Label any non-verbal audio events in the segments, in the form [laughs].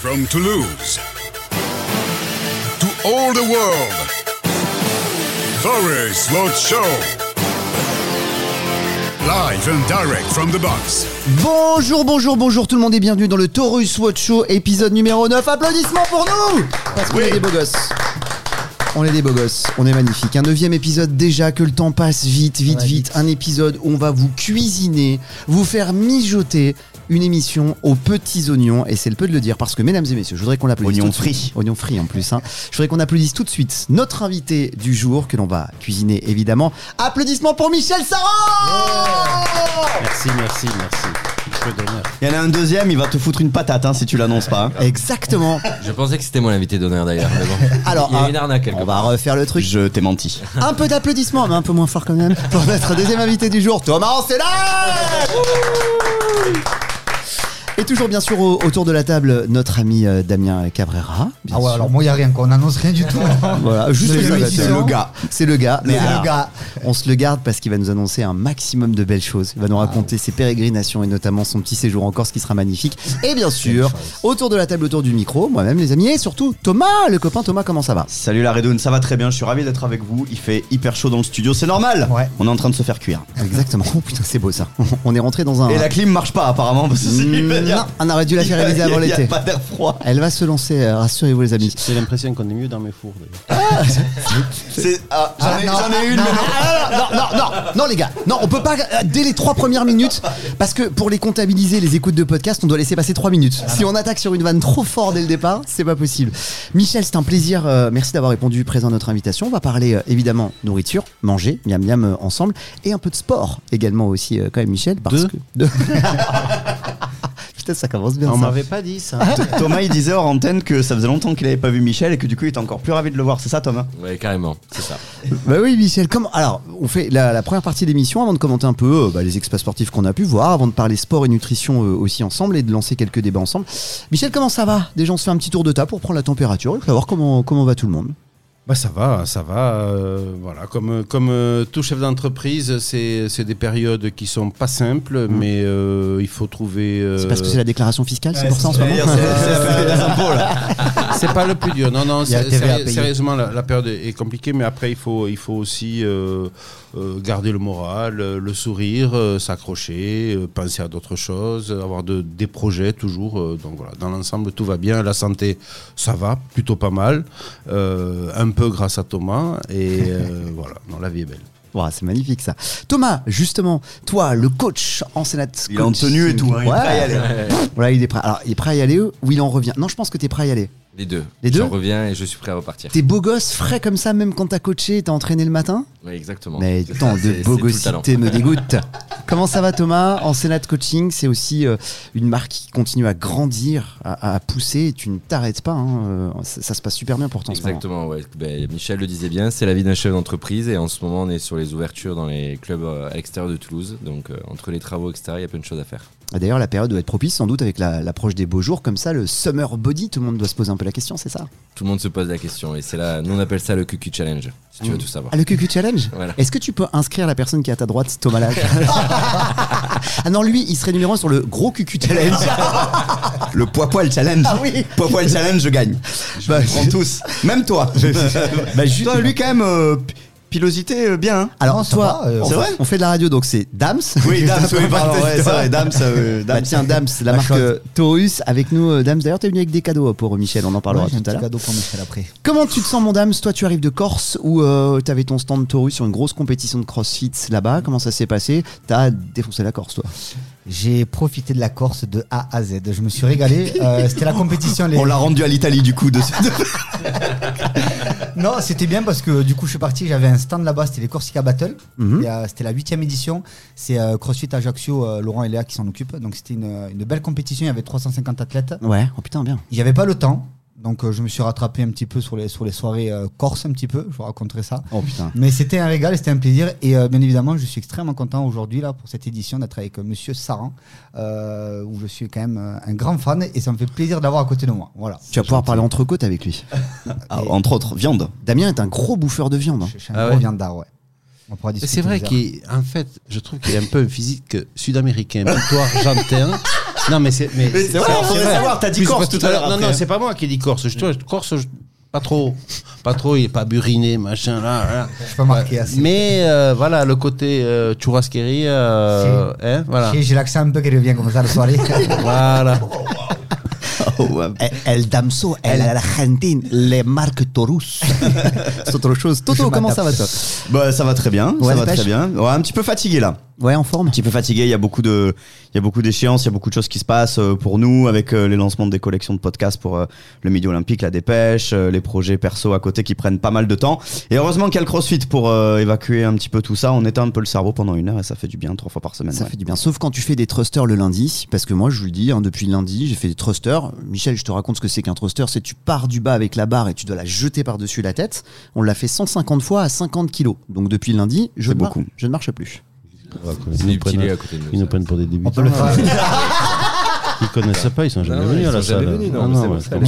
From Toulouse to all the world, Forest Road Show. Live and direct from the box. Bonjour, bonjour, bonjour tout le monde et bienvenue dans le Taurus Watch Show épisode numéro 9. Applaudissements pour nous Parce qu'on est des beaux gosses. On est des beaux gosses, on est magnifiques. Un neuvième épisode déjà, que le temps passe vite, vite, Ouais, vite. vite. Un épisode où on va vous cuisiner, vous faire mijoter une émission aux petits oignons. Et c'est le peu de le dire parce que, mesdames et messieurs, je voudrais qu'on l'applaudisse. Oignons suite. Oignons frits en plus. hein. Je voudrais qu'on applaudisse tout de suite notre invité du jour que l'on va cuisiner évidemment. Applaudissements pour Michel Sarran Merci, merci, merci. Il y en a un deuxième, il va te foutre une patate hein, si tu l'annonces pas. hein. Exactement. Je pensais que c'était moi l'invité d'honneur d'ailleurs. mais bon. Alors, il y a une arnaque quelque On va refaire le truc. Je t'ai menti. Un peu d'applaudissements, mais un peu moins fort quand même, pour notre deuxième invité du jour, Thomas là Et toujours bien sûr au- autour de la table, notre ami euh, Damien Cabrera. bien Ah ouais, sûr. alors moi, il n'y a rien, quoi. On n'annonce rien du tout. [laughs] Voilà, juste C'est le, c'est le gars. C'est le gars. Mais alors, le gars. on se le garde parce qu'il va nous annoncer un maximum de belles choses. Il va nous raconter ses pérégrinations et notamment son petit séjour en Corse qui sera magnifique. Et bien sûr, autour de la table, autour du micro, moi-même les amis, et surtout Thomas, le copain Thomas, comment ça va? Salut la Redoune, ça va très bien, je suis ravi d'être avec vous. Il fait hyper chaud dans le studio, c'est normal. Ouais. On est en train de se faire cuire. Exactement. Oh putain, c'est beau ça. [laughs] On est rentré dans un. Et la clim marche pas apparemment parce que c'est Mm, Non, on aurait dû la [laughs] faire réaliser avant Il y a l'été. pas d'air froid. Elle va se lancer, euh, rassurez-vous les amis. J'ai l'impression qu'on est mieux dans mes fours. d'ailleurs. C'est- ah, J'en ai, Ah, non, j'en ai une, non, mais non. Ah, non, non, non, non, les gars, non, on peut pas euh, dès les trois premières minutes, parce que pour les comptabiliser les écoutes de podcast, on doit laisser passer trois minutes. si on attaque sur une vanne trop fort dès le départ, c'est pas possible. Michel, c'est un plaisir. euh, merci d'avoir répondu présent à notre invitation. On va parler euh, évidemment nourriture, manger, miam miam euh, ensemble, et un peu de sport également aussi, euh, quand même, Michel, parce Deux. que. Deux. [laughs] Ça commence bien. On ça. m'avait pas dit ça. T- Thomas il disait hors antenne que ça faisait longtemps qu'il avait pas vu Michel et que du coup il était encore plus ravi de le voir, c'est ça Thomas? Ouais, carrément, c'est ça. Bah oui, Michel. Comment Alors, on fait la, la première partie de l'émission avant de commenter un peu euh, bah, les exploits sportifs qu'on a pu voir, avant de parler sport et nutrition euh, aussi ensemble et de lancer quelques débats ensemble. Michel, comment ça va? Déjà, on se fait un petit tour de table pour prendre la température et savoir comment comment va tout le monde. Bah ça va, ça va. euh, voilà, comme comme euh, tout chef d'entreprise, c'est c'est des périodes qui sont pas simples, mais euh, il faut trouver. euh, C'est parce que c'est la déclaration fiscale, c'est pour ça en ce moment. [laughs] c'est pas le plus dur. Non non, sérieusement la, la période est compliquée, mais après il faut il faut aussi garder le moral, euh, le sourire, euh, s'accrocher, euh, penser à d'autres choses, avoir de, des projets toujours. euh, donc voilà, dans l'ensemble tout va bien. La santé, ça va plutôt pas mal. Euh, un peu grâce à Thomas et euh, [laughs] voilà, non, la vie est belle. C'est magnifique ça. Thomas, justement, toi, le coach en Sénat. Il est en tenue et tout, hein, il est prêt à y aller. Voilà, il est prêt. Alors, il est prêt à y aller ou il en revient? Non, je pense que t'es prêt à y aller. Les deux. Les deux Je reviens et je suis prêt à repartir. T'es beau gosse, frais comme ça, même quand t'as coaché, t'as entraîné le matin Oui, exactement. Mais tant de beau gossité me dégoûte. [laughs] Comment ça va Thomas? En Sénat Coaching, c'est aussi euh, une marque qui continue à grandir, à, à pousser. et Tu ne t'arrêtes pas. hein, euh, Ça, ça se passe super bien ce moment. Exactement, ouais. Ben, Michel le disait bien, c'est la vie d'un chef d'entreprise et en ce moment on est sur les ouvertures dans les clubs euh, à l'extérieur de Toulouse. Donc euh, entre les travaux, etc., il y a plein de choses à faire. D'ailleurs, la période doit être propice sans doute avec la- l'approche des beaux jours. Comme ça, le summer body, tout le monde doit se poser un peu la question, c'est ça Tout le monde se pose la question et c'est là, nous on appelle ça le QQ Challenge, si tu veux tout savoir. Ah, le QQ Challenge [laughs] Voilà. Est-ce que tu peux inscrire la personne qui est à ta droite, Thomas Lage [laughs] Ah non, lui, il serait numéro un sur le gros QQ Challenge. [laughs] Le poids poil challenge. Ah oui. Poids poil challenge, je gagne. Je Bah, prends tous. Même toi. Bah, juste- Toi, lui quand même, euh, pilosité euh, bien. hein. Alors, va, euh, on, c'est vrai on fait de la radio, donc c'est Dams. Oui, Dams, oui, [laughs] pardon, ouais, c'est vrai, Dams, euh, [laughs] Bah Dams. tiens, Dams, la La marque chose. euh, Taurus avec nous. euh, Dams, d'ailleurs, t'es venu avec des cadeaux pour Michel, on en parlera Ouais, tout à l'heure. cadeau pour Michel après. Comment tu te sens, mon Dams? Toi, tu arrives de Corse où euh, t'avais ton stand Taurus sur une grosse compétition de crossfit là-bas. Comment ça s'est passé? T'as défoncé la Corse, toi. J'ai profité de la Corse de A à Z. Je me suis régalé. Euh, c'était la compétition. [laughs] Les... On l'a rendu à l'Italie du coup. De... [laughs] Non, c'était bien parce que du coup, je suis parti. J'avais un stand là-bas. C'était les Corsica Battle. Mhm. C'était la huitième édition. C'est euh, CrossFit Ajaccio, euh, Laurent et Léa qui s'en occupent. Donc c'était une, une belle compétition. Il y avait 350 athlètes. Ouais, oh putain, bien. Il n'y avait pas le temps. Donc euh, je me suis rattrapé un petit peu sur les, sur les soirées euh, corse un petit peu. Je vous raconterai ça. Oh putain. Mais c'était un régal, c'était un plaisir. Et euh, bien évidemment, je suis extrêmement content aujourd'hui là pour cette édition d'être avec euh, Monsieur Saran, euh, où je suis quand même euh, un grand fan et ça me fait plaisir d'avoir à côté de moi. Voilà. Tu vas pouvoir parler entrecôte avec lui. [laughs] Ah, entre autres, viande. Damien est un gros bouffeur de viande. hein. Je, je suis un Ah gros ouais. viandard, ouais. On pourra discuter C'est vrai qu'en fait, je trouve qu'il a un peu un physique sud-américain, plutôt argentin. [laughs] Non, mais c'est. Mais c'est vrai, faudrait savoir, t'as dit Corse tout à l'heure Non, non, c'est pas moi qui ai dit Corse. Je, Corse, je- pas trop. Pas trop, il est pas buriné, machin, là. là. Je suis pas marqué assez. Mais euh, voilà, le côté euh, churrasquerie, euh, hein, voilà. J'ai j'ai l'accent un peu qui revient comme ça le soir. [laughs] Voilà. Oh, ouais. El, el Damso, el Argentine, les marques Taurus. [laughs] C'est autre chose. Toto, comment ça va toi? Bah, ça va très bien, Ouais, ça va pêche très bien. Ouais, un petit peu fatigué là. Ouais, en forme Un petit peu fatigué, il y a beaucoup de il y a beaucoup d'échéances, il y a beaucoup de choses qui se passent euh, pour nous avec euh, les lancements des collections de podcasts pour euh, le Midi Olympique, la dépêche, les projets perso à côté qui prennent pas mal de temps. Et heureusement qu'il y a le CrossFit pour euh, évacuer un petit peu tout ça. On éteint un peu le cerveau pendant une heure et ça fait du bien trois fois par semaine. Ça ouais. fait du bien. Sauf quand tu fais des thrusters le lundi, parce que moi, je vous le dis, hein, depuis lundi, j'ai fait des thrusters. Michel, je te raconte ce que c'est qu'un thruster. C'est tu pars du bas avec la barre et tu dois la jeter par-dessus la tête. On l'a fait 150 fois à 50 kilos. Donc depuis lundi, je, ne beaucoup. je ne marche plus. Ils nous prennent, à côté de nous. ils nous ça. prennent pour des débutants. Ils connaissent pas, ils sont jamais Non, venus à la sont jamais salle.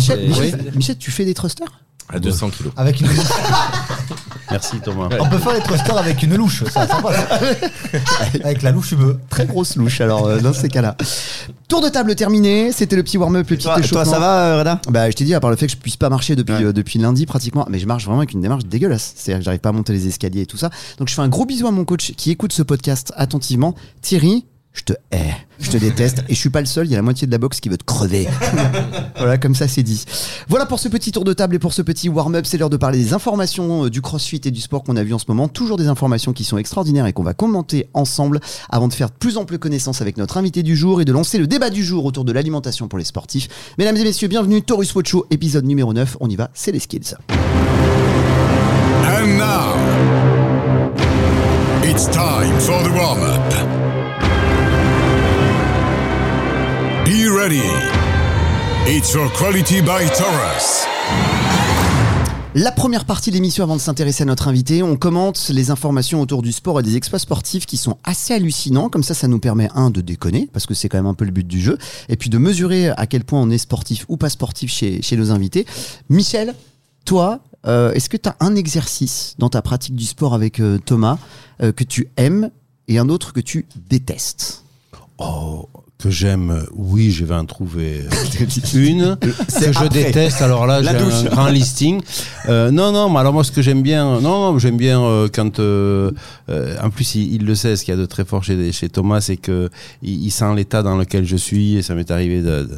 Michel, tu fais des thrusters? À 200 kilos. Avec une... [laughs] Merci Thomas. On peut faire les thrusters avec une louche, ça, ça passe. [laughs] avec la louche, tu veux. Très grosse louche, alors, euh, dans ces cas-là. Tour de table terminé. C'était le petit warm-up, le petit Toi, toi, échauffement. ça va, euh, Reda? Bah, je t'ai dit, à part le fait que je puisse pas marcher depuis, Ouais. euh, depuis lundi pratiquement, mais je marche vraiment avec une démarche dégueulasse. C'est-à-dire que j'arrive pas à monter les escaliers et tout ça. Donc je fais un gros bisou à mon coach qui écoute ce podcast attentivement. Thierry, je te hais, je te déteste et je suis pas le seul, il y a la moitié de la boxe qui veut te crever. [laughs] voilà, comme ça c'est dit. Voilà pour ce petit tour de table et pour ce petit warm-up, c'est l'heure de parler des informations euh, du crossfit et du sport qu'on a vu en ce moment. Toujours des informations qui sont extraordinaires et qu'on va commenter ensemble avant de faire de plus ample connaissance avec notre invité du jour et de lancer le débat du jour autour de l'alimentation pour les sportifs. Mesdames et messieurs, bienvenue, Taurus Watch Show, épisode numéro 9. On y va, c'est les skills. And now, it's time for the warm ready. It's for quality by Taurus. La première partie de l'émission avant de s'intéresser à notre invité, on commente les informations autour du sport et des exploits sportifs qui sont assez hallucinants. Comme ça, ça nous permet, un, de déconner, parce que c'est quand même un peu le but du jeu, et puis de mesurer à quel point on est sportif ou pas sportif chez, chez nos invités. Michel, toi, euh, est-ce que tu as un exercice dans ta pratique du sport avec euh, Thomas euh, que tu aimes et un autre que tu détestes? Oh, que j'aime, oui, je vais en trouver euh, [laughs] une que je déteste. Alors là, j'ai un grand listing. Euh, non, non, mais alors moi, ce que j'aime bien, non, non, j'aime bien euh, quand, euh, en plus, il, il le sait, ce qu'il y a de très fort chez, chez Thomas, c'est que il, il sent l'état dans lequel je suis. Et ça m'est arrivé de,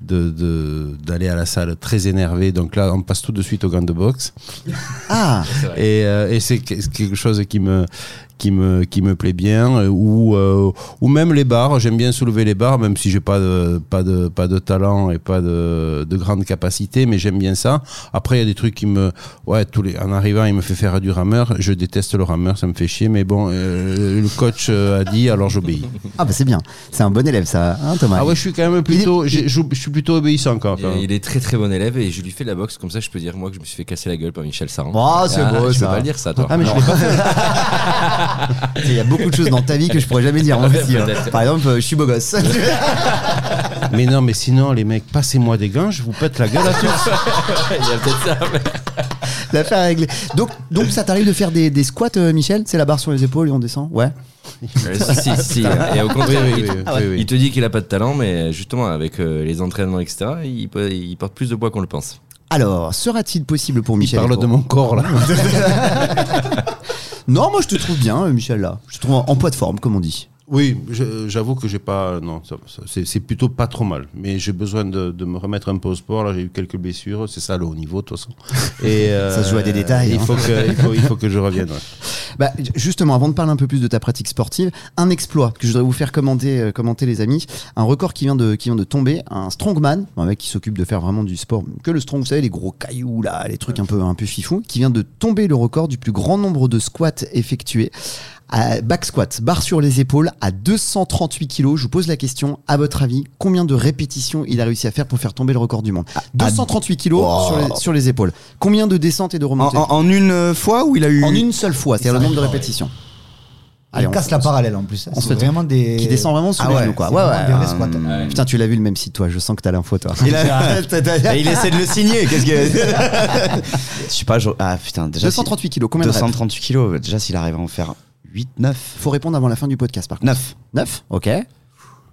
de, de- d'aller à la salle très énervé. Donc là, on passe tout de suite au gant de boxe. Ah, Et, et c'est quelque chose qui me qui me qui me plaît bien euh, ou euh, ou même les barres j'aime bien soulever les barres même si j'ai pas de pas de pas de talent et pas de de grande capacité mais j'aime bien ça après il y a des trucs qui me ouais tous les en arrivant il me fait faire du rameur je déteste le rameur ça me fait chier mais bon euh, le coach a dit alors j'obéis ah bah c'est bien. C'est un bon élève, ça, hein, Thomas? Ah ouais je suis quand même plutôt je je suis plutôt obéissant quand même il est très très bon élève et je lui fais de la boxe comme ça je peux dire moi que je me suis fait casser la gueule par Michel Saran. Oh, c'est beau, Tu ça. peux pas le dire ça toi. ah mais je l'ai pas [laughs] fait Il y a beaucoup de choses dans ta vie que je pourrais jamais dire, moi aussi. hein. Par exemple, euh, je suis beau gosse. [laughs] mais non mais sinon les mecs passez-moi des gants je vous pète la gueule à tous [laughs] il y a peut-être ça. mais- [laughs] L'affaire est réglée. Donc, donc ça t'arrive de faire des, des squats, euh, Michel? C'est la barre sur les épaules et on descend? Ouais. Euh, si, si, si. Et au contraire, Oui, oui, il, oui, te- oui, oui. il te dit qu'il a pas de talent, mais justement avec euh, les entraînements etc, il, peut- il porte plus de poids qu'on le pense. Alors, sera-t-il possible pour il Michel parle de mon corps là Non, moi je te trouve bien, euh, Michel, là. Je te trouve en, en poids de forme, comme on dit. Oui, j'avoue que j'ai pas. Non, c'est c'est plutôt pas trop mal. Mais j'ai besoin de, de me remettre un peu au sport. Là, j'ai eu quelques blessures. C'est ça le haut niveau, de toute façon. [laughs] Et euh, Ça se joue à des détails, Il hein. faut que, il faut, il faut que je revienne. ouais. [laughs] Bah, justement, avant de parler un peu plus de ta pratique sportive, un exploit que je voudrais vous faire commenter, euh, commenter les amis. Un record qui vient de, qui vient de tomber. Un strongman, un mec qui s'occupe de faire vraiment du sport. Que le strong, vous savez, les gros cailloux, là, les trucs un peu, un peu fifou, qui vient de tomber le record du plus grand nombre de squats effectués. À back squat, barre sur les épaules, à 238 kilos. Je vous pose la question, à votre avis, combien de répétitions il a réussi à faire pour faire tomber le record du monde? 238 kilos Oh. sur, les, sur les épaules. Combien de descentes et de remontées? En- en une fois où il a eu. En une seule fois, c'est-à-dire le nombre de répétitions. Il on- casse la parallèle en plus. on se C'est fait- vraiment des. Qui descend vraiment sous Ah les ouais, genoux, quoi. c'est Ouais, ouais, euh. Putain, tu l'as vu le même site, toi. Je sens que t'as l'info, toi. Il a- [laughs] Et il essaie de le signer. Qu'est-ce que. [laughs] Je sais pas. je- Ah putain, déjà. si- 238 kilos, combien de reps? 238 kilos. Déjà, s'il arrive à en faire 8, 9. Faut répondre avant la fin du podcast, par contre. 9. 9 Ok.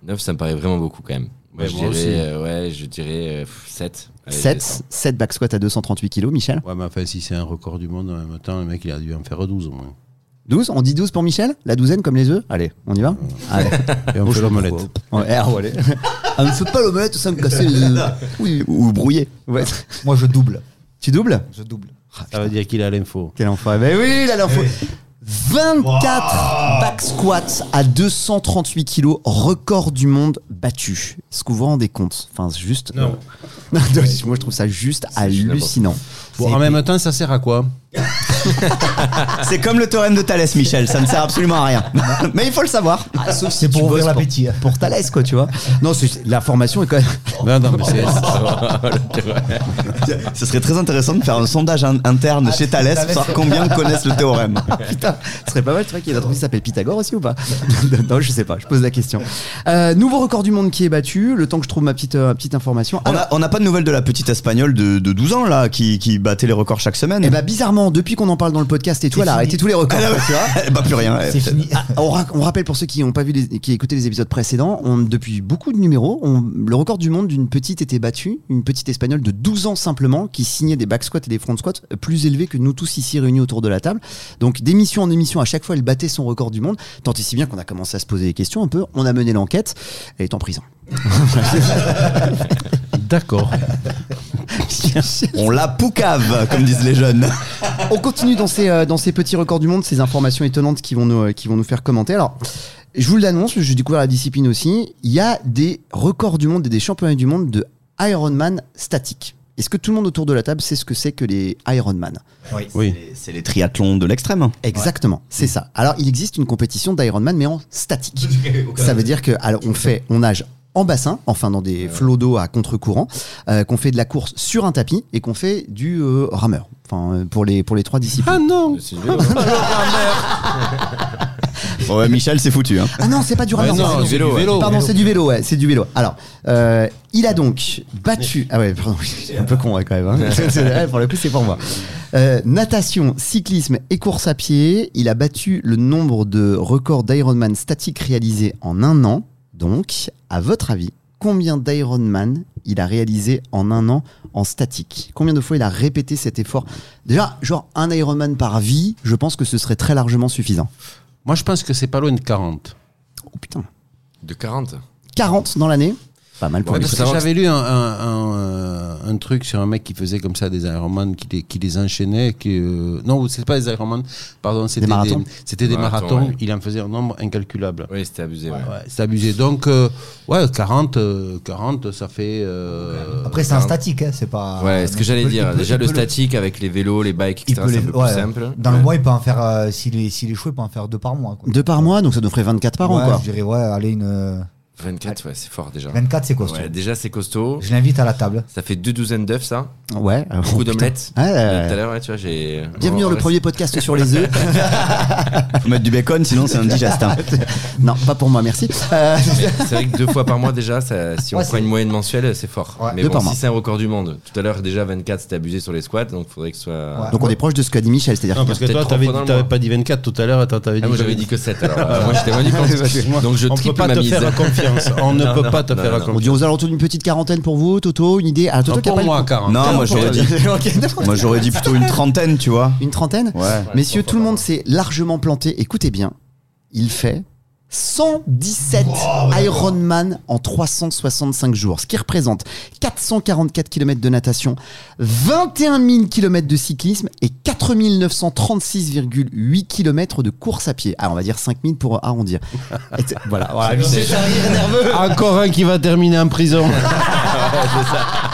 9, ça me paraît vraiment beaucoup quand même. Moi, Ouais, je, moi dirais, aussi. euh, ouais, je dirais 7. 7, 7 back squat à 238 kg, Michel? Ouais, mais enfin, si c'est un record du monde en même temps, le mec, il a dû en faire 12 au moins. 12 On dit 12 pour Michel? La douzaine comme les œufs? Allez, on y va? Allez. [laughs] Et on fait l'omelette. Ouais, ah, ouais, allez. Ah, [laughs] ne saute pas l'omelette sans me casser les [laughs] œufs. Oui. Ou brouillé. Ouais. Moi, je double. Tu doubles? Je double. Ça veut dire qu'il a l'info. Quel enfoiré. Mais oui, il a l'info. 24 back squats à 238 kg, record du monde battu. Est-ce que vous vous rendez compte? Enfin, c'est juste. Non. [laughs] Moi, je trouve ça juste hallucinant. Bon, en même temps, ça sert à quoi? [laughs] [laughs] C'est comme le théorème de Thalès, Michel. Ça ne sert absolument à rien. [laughs] Mais il faut le savoir. Ah, sauf si C'est pour ouvrir l'appétit. Pour, pour Thalès, quoi, tu vois. Non, c'est- la formation est quand même. [laughs] Non, non, mais c'est- Ce serait très intéressant de faire un sondage in- interne Ah, chez Thalès pour savoir combien connaissent le théorème. Putain, ce serait pas mal, tu vois, qu'il y ait un truc qui s'appelle Pythagore aussi ou pas? Non, je sais pas, je pose la question. Euh, nouveau record du monde qui est battu, le temps que je trouve ma petite, euh, petite information. On Alors, a- on n'a pas de nouvelles de la petite espagnole de, de 12 ans là qui, qui battait les records chaque semaine. eh ben, bizarrement, depuis qu'on en parle dans le podcast et tout, elle a arrêté tous les records. tu vois. [laughs] Bah plus rien. C'est fini. Ah, on, ra- on rappelle pour ceux qui n'ont pas vu, les, qui écoutaient les épisodes précédents, on, depuis beaucoup de numéros, on- le record du monde d'une petite était battu, une petite espagnole de 12 ans simplement, qui signait des back squats et des front squats plus élevés que nous tous ici réunis autour de la table. Donc d'émission en émission, à chaque fois, elle battait son record du monde, tant et si bien qu'on a commencé à se poser des questions un peu. On a mené l'enquête, elle est en prison. [laughs] D'accord. On la poucave, comme disent les jeunes. On continue dans ces, euh, dans ces petits records du monde, ces informations étonnantes qui vont nous, euh, qui vont nous faire commenter. Alors, je vous l'annonce, j'ai découvert la discipline aussi. Il y a des records du monde et des championnats du monde de Ironman statique. Est-ce que tout le monde autour de la table sait ce que c'est que les Ironman Oui. C'est les triathlons de l'extrême. Exactement, c'est ça. Alors, il existe une compétition d'Ironman, mais en statique. [laughs] Ça veut dire que alors, on fait, on nage en bassin, enfin dans des flots d'eau à contre-courant, euh, qu'on fait de la course sur un tapis et qu'on fait du euh, rameur. Enfin, euh, pour les pour les trois disciplines. Ah non C'est du [laughs] vélo. Bon, ouais, Michel, c'est foutu. Hein. Ah non, c'est pas du Ouais, rameur. non, c'est du vélo. Pardon, c'est du vélo, ouais, c'est du vélo. Alors, euh, il a donc battu. Ah ouais, pardon, [laughs] c'est un peu con ouais, quand même. hein. [laughs] C'est- ouais, pour le coup, c'est pour moi. Euh, natation, cyclisme et course à pied. Il a battu le nombre de records d'Ironman statique réalisés en un an. Donc, à votre avis, combien d'Ironman il a réalisé en un an en statique? Combien de fois il a répété cet effort? Déjà, genre un Ironman par vie, je pense que ce serait très largement suffisant. Moi, je pense que c'est pas loin de 40. Oh putain. De 40 40 dans l'année Pas mal pour Ouais, j'avais lu un, un- un, euh, un truc sur un mec qui faisait comme ça des Ironman, qui les, qui les enchaînait. Qui, euh, non, c'est pas des Ironman, pardon, c'était des, marathons c'était des Marathons, marathons. ouais. Il en faisait un nombre incalculable. Oui, c'était abusé. ouais. Ouais, c'est abusé. Donc, euh, ouais, 40, euh, 40, ça fait. euh, Après, c'est un statique, hein, c'est pas. Ouais, ce que j'allais il dire. il peut- Déjà, il le statique avec les vélos, les bikes, il etc., c'est un peu ouais, plus simple. Dans Ouais. le mois, il peut en faire. euh, S'il est, s'il est chaud, il peut en faire deux par mois. Quoi. Deux par mois, donc ça nous ferait 24 par an, Ouais, quoi. Je dirais, ouais, allez, une. Euh, 24, ouais, c'est fort déjà. 24, c'est costaud. Ouais, déjà, c'est costaud. Je l'invite à la table. Ça fait deux douzaines d'œufs, ça. Ouais. euh, Beaucoup oh, d'omelettes. Ouais, Et ouais. Tout à l'heure, ouais, tu vois, j'ai. Bienvenue dans le premier podcast sur les œufs. [laughs] Faut mettre du bacon, sinon c'est indigeste. Hein. [laughs] non, pas pour moi, merci. Euh, C'est vrai que deux fois par mois déjà, ça- si on Ouais, prend une moyenne mensuelle, c'est fort. Ouais. Mais Deux bon, par si mois. c'est un record du monde, tout à l'heure déjà 24 c'était abusé sur les squats, donc faudrait que ce soit. Ouais. donc on est proche de ce qu'a dit Michel, c'est-à-dire Non, parce que toi, t'avais pas dit 24 tout à l'heure, attends, t'avais Ah, dit. moi j'avais dit que 7 alors. euh, moi j'étais [laughs] moins du compte. Donc je On peut triple pas ma te mise. faire confiance. On ne peut pas te faire non. on confiance. dit aux alentours d'une petite quarantaine pour vous, Toto, une idée Ah, pour moi, le- 40. Non, moi j'aurais dit, [laughs] Ok, d'accord. moi j'aurais dit plutôt une trentaine, tu vois. Une trentaine Ouais. Messieurs, tout le monde s'est largement planté. Écoutez bien, il fait 117 Ironman en 365 jours, ce qui représente 444 km de natation, 21 000 km de cyclisme et 4 936,8 km de course à pied. Ah, on va dire 5 000 pour arrondir. [laughs] Et c'est- voilà, voilà. Encore un qui va terminer en prison. [laughs]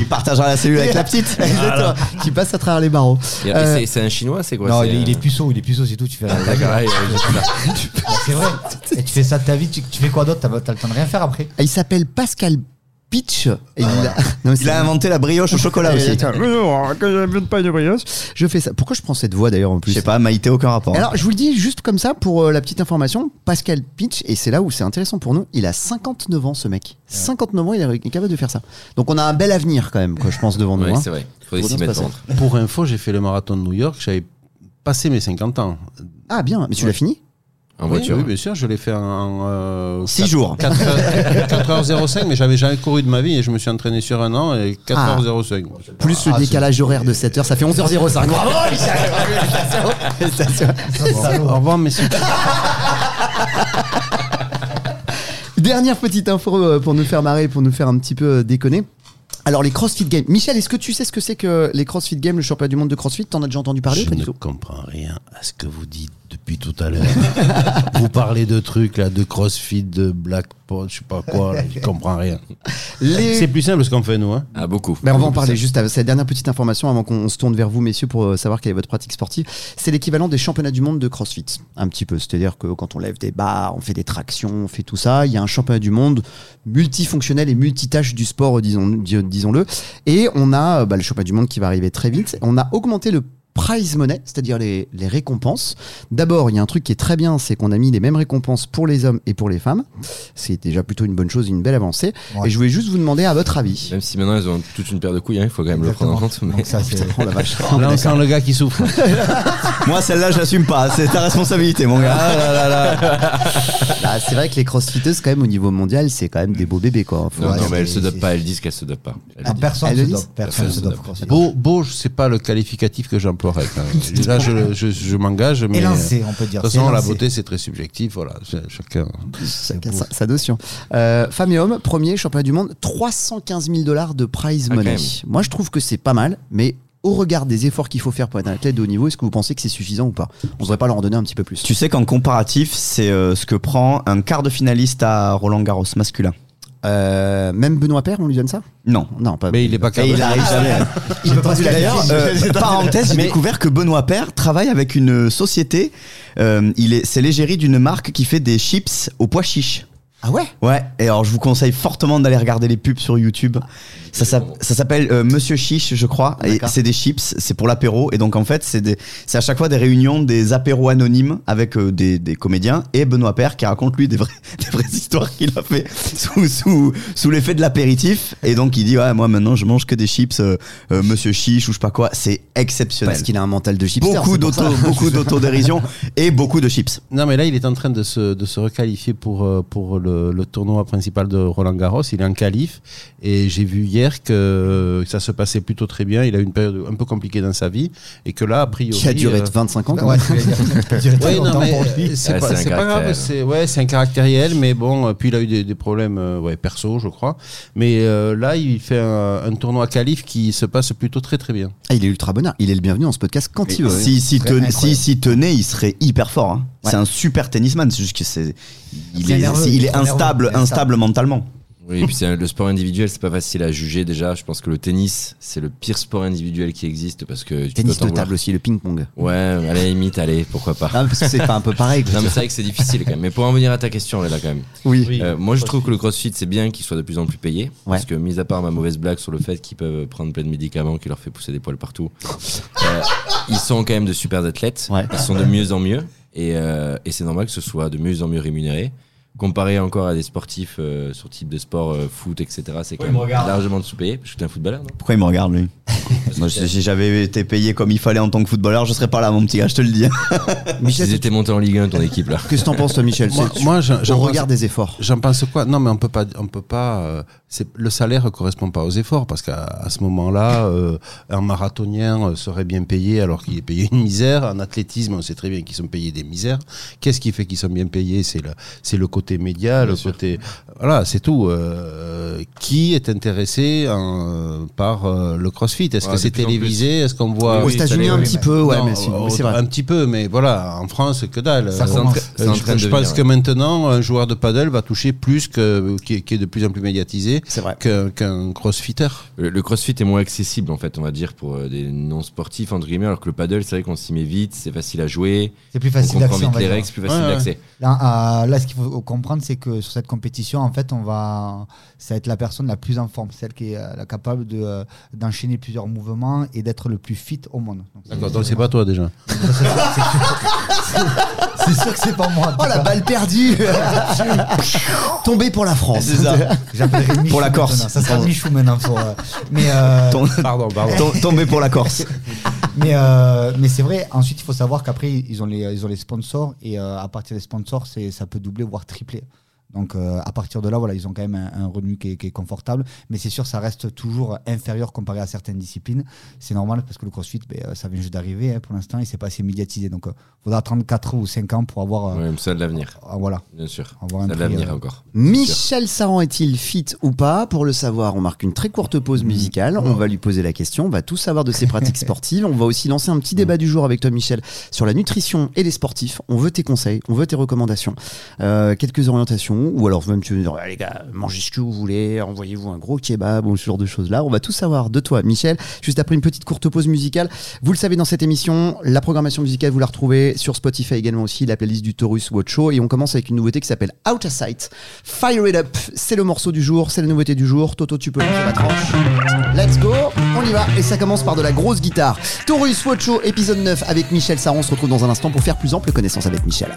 Il partagera la cellule avec la petite. Exactement. Qui passe à travers les barreaux. Euh, c'est- un chinois, c'est quoi? Non, il est, il est euh, puceau, il est puceau, c'est tout. Tu fais. [laughs] C'est vrai. Et tu fais ça de ta vie, tu, tu fais quoi d'autre? T'as t'as le temps de rien faire après. Il s'appelle Pascal Pitch. Et il, a... Non, Il c'est- a inventé la brioche au chocolat aussi. Je fais ça. Pourquoi je prends cette voix d'ailleurs en plus Je sais pas, Maïté, aucun rapport. Alors, je vous le dis juste comme ça pour euh, la petite information. Pascal Pitch, et c'est là où c'est intéressant pour nous, il a 59 ans ce mec. 59 ans, il est capable de faire ça. Donc on a un bel avenir quand même, quoi, je pense, devant nous. Ouais, hein. c'est vrai. Faut s'y mettre. Pour info, j'ai fait le marathon de New York, j'avais passé mes 50 ans. Ah bien, mais tu l'as fini En voiture. Oui, bien sûr, je l'ai fait en. euh, 6 quatre- jours. 4h05, mais j'avais jamais couru de ma vie et je me suis entraîné sur un an et 4h05. Plus le Ah, décalage horaire de 7 heures, ça fait 11h05. Bravo, Michel. Au revoir, messieurs. Dernière petite info euh, pour nous faire marrer, pour nous faire un petit peu euh, déconner. Alors les CrossFit Games. Michel, est-ce que tu sais ce que c'est que les CrossFit Games, le championnat du monde de CrossFit? T'en as déjà entendu parler Je ne comprends rien à ce que vous dites depuis tout à l'heure. [laughs] vous parlez de trucs là, de CrossFit, de Blackpot, je sais pas quoi, là, je comprends rien. Les- C'est plus simple ce qu'on fait nous. Hein. Ah, beaucoup. Mais on va en parler juste avec cette dernière petite information avant qu'on se tourne vers vous, messieurs, pour euh, savoir quelle est votre pratique sportive. C'est l'équivalent des championnats du monde de CrossFit, un petit peu. C'est-à-dire que quand on lève des barres, on fait des tractions, on fait tout ça. Il y a un championnat du monde multifonctionnel et multitâche du sport, disons, dis- disons-le. Et on a euh, bah, le championnat du monde qui va arriver très vite. On a augmenté le prize money, c'est-à-dire les, les récompenses. D'abord, il y a un truc qui est très bien, c'est qu'on a mis les mêmes récompenses pour les hommes et pour les femmes. C'est déjà plutôt une bonne chose, une belle avancée. Ouais. Et je voulais juste vous demander à votre avis. Même si maintenant ils ont toute une paire de couilles, hein, il faut quand même le prendre en compte. mais- ça, c'est- [laughs] Oh la vache. Là on sent le gars qui souffre. [laughs] Moi, celle-là, je l'assume pas. C'est ta responsabilité, mon gars. Ah là là là. [laughs] Bah, c'est vrai que les crossfitteuses, quand même, au niveau mondial, c'est quand même des beaux bébés, quoi. Faut- Non, mais elles se dopent pas, elles disent qu'elles se dopent pas. Elles Ah, personne Elle se le dit dope, personne Personne se se dope. Beau, beau, c'est pas le qualificatif que j'emploierais. Même. [laughs] Là, je, je, je m'engage, mais. Élancé, on peut De toute façon, la beauté, c'est très subjectif. Voilà, Ch- chacun. Chacun sa, sa notion. Euh, femmes et hommes, premier championnat du monde, 315 000 dollars de prize Ah, money. Moi, je trouve que c'est pas mal, mais au regard des efforts qu'il faut faire pour être un athlète de haut niveau, est-ce que vous pensez que c'est suffisant ou pas? On devrait pas leur en donner un petit peu plus. Tu sais qu'en comparatif, c'est euh, ce que prend un quart de finaliste à Roland Garros masculin. Euh, même Benoît Père, on lui donne ça? Non. Non, pas. Mais il est pas capable. il arrive jamais. il peut pas se D'ailleurs, euh, [laughs] parenthèse, j'ai découvert que Benoît Père travaille avec une société. euh, il est, c'est l'égérie d'une marque qui fait des chips au pois chiche. Ah ouais? Ouais. Et alors, je vous conseille fortement d'aller regarder les pubs sur YouTube. Ça, s'app- ça s'appelle euh, Monsieur Chiche, je crois. Et c'est des chips, c'est pour l'apéro. Et donc, en fait, c'est à chaque fois des réunions, des apéros anonymes avec euh, des, des comédiens et Benoît Père qui raconte lui des, vrais- [laughs] des vraies histoires qu'il a fait sous, sous, sous l'effet de l'apéritif. Et donc, il dit Ouais, moi maintenant, je mange que des chips euh, Monsieur Chiche ou je sais pas quoi. C'est exceptionnel. Parce qu'il a un mental de chipster. Beaucoup ça. d'autodérision et beaucoup de chips. Non, mais là, il est en train de se, de se requalifier pour, pour le, le tournoi principal de Roland Garros. Il est en qualif. Et j'ai vu hier que ça se passait plutôt très bien. Il a eu une période un peu compliquée dans sa vie. Et que là, a priori. Qui a duré euh, 25 ans quand Ouais, même. tu veux dire, ça a duré très Ouais, non, longtemps mais pour lui. euh, c'est Ouais, pas, c'est pas caractère. grave. C'est ouais, c'est un caractériel, mais bon. euh, Puis il a eu des, des problèmes, euh, ouais, perso, je crois. Mais euh, là, il fait un, un tournoi qualif qui se passe plutôt très très bien. Ah, il est ultra bonheur. Il est le bienvenu dans ce podcast quand il veut. Si, si, Très ten- incroyable. si, si tenait, il serait hyper fort. hein. Ouais. C'est un super tennisman. C'est juste que c'est, il est, nerveux, il il est est trop nerveux, instable, il est instable instable. mentalement. Oui, et puis le sport individuel, c'est pas facile à juger déjà. Je pense que le tennis, c'est le pire sport individuel qui existe parce que tu Tennis peux de vouloir. table aussi, le ping-pong. Ouais, à la limite, allez, pourquoi pas. Ah, parce que c'est pas un peu pareil. Non, mais c'est vrai que c'est difficile quand même. Mais pour en venir à ta question, là, quand même. Oui. Euh, moi, je trouve que le crossfit, c'est bien qu'il soit de plus en plus payé. Parce que, mis à part ma mauvaise blague sur le fait qu'ils peuvent prendre plein de médicaments qui leur fait pousser des poils partout, [laughs] euh, ils sont quand même de super athlètes. Ouais. Ils sont de mieux en mieux. Et, euh, et c'est normal que ce soit de mieux en mieux rémunéré. Comparé encore à des sportifs euh, sur type de sport, euh, foot, etc., c'est quand même largement sous-payé. Parce que tu es un footballeur, non? Pourquoi il me regarde lui? Moi, si j'avais été payé comme il fallait en tant que footballeur, je serais pas là, mon petit gars, je te le dis. [laughs] Michel, Ils étaient montés en Ligue 1, ton équipe, là. qu'est-ce que t'en penses, toi, Michel? Moi, moi, j'en- Au j'en pense- regard des efforts. J'en pense quoi? Non, mais on peut pas, on peut pas. Le salaire correspond pas aux efforts parce qu'à ce moment-là, euh, un marathonien euh, serait bien payé alors qu'il est payé une misère. En athlétisme, on sait très bien qu'ils sont payés des misères. Qu'est-ce qui fait qu'ils sont bien payés? C'est le, c'est le côté média, le côté. Voilà, c'est tout. Euh, qui est intéressé en- par euh, le CrossFit? Est-ce Ouais, que c'est télévisé? Est-ce qu'on voit Aux États-Unis, un petit peu, ouais, Non, mais c'est vrai. Un petit peu, mais voilà, en France, que dalle. Ça je, je devenir, pense que ouais. maintenant, un joueur de paddle va toucher plus que qui est de plus en plus médiatisé C'est vrai. qu'un qu'un crossfitter. Le, le crossfit est moins accessible en fait, on va dire, pour euh, des non-sportifs, entre guillemets, alors que le paddle, c'est vrai qu'on s'y met vite, c'est facile à jouer, C'est plus on facile comprend d'accès. on vite va les règles, c'est plus facile Ouais, ouais. d'accès. Là, euh, là, ce qu'il faut comprendre, c'est que sur cette compétition, en fait, on va, ça va être la personne la plus en forme, celle qui est euh, capable de, euh, d'enchaîner plusieurs mouvements et d'être le plus fit au monde. Donc, c'est- D'accord, donc c'est pas toi déjà. [laughs] C'est sûr que c'est pas moi. Oh la balle perdue [laughs] Tombé pour la France. C'est ça. J'appellerai Michou Pour la Corse. Ça sera Michou maintenant. Pour, euh, mais, euh, Tom- Pardon, pardon. tom- Tomber pour la Corse. [laughs] mais euh, mais c'est vrai. Ensuite, il faut savoir qu'après, ils ont les ils ont les sponsors et à partir des sponsors, ça peut doubler voire tripler. Donc euh, à partir de là, voilà, ils ont quand même un, un revenu qui est, qui est confortable, mais c'est sûr, ça reste toujours inférieur comparé à certaines disciplines. C'est normal parce que le CrossFit, ben, euh, ça vient juste d'arriver hein, pour l'instant, et c'est pas assez médiatisé. Donc, il faudra attendre 4 ou 5 ans pour avoir, euh, mais ça a de l'avenir, voilà, bien sûr. avoir un Ça a de l'avenir euh, encore. Michel Saran est-il fit ou pas? Pour le savoir, on marque une très courte pause musicale. On va lui poser la question. On va tout savoir de ses [laughs] pratiques sportives. On va aussi lancer un petit débat du jour avec toi, Michel, sur la nutrition et les sportifs. On veut tes conseils, on veut tes recommandations, euh, quelques orientations, ou alors même tu veux dire, les gars, mangez ce que vous voulez, envoyez-vous un gros kebab ou ce genre de choses-là. On va tout savoir de toi, Michel, juste après une petite courte pause musicale. Vous le savez dans cette émission, la programmation musicale, vous la retrouvez sur Spotify également aussi, la playlist du Taurus Watch Show. Et on commence avec une nouveauté qui s'appelle Out of Sight. Fire It Up, c'est le morceau du jour, c'est la nouveauté du jour. Toto, tu peux lancer la tranche. Let's go, on y va. Et ça commence par de la grosse guitare. Taurus Watch Show, épisode 9 avec Michel Saron. On se retrouve dans un instant pour faire plus ample connaissance avec Michel.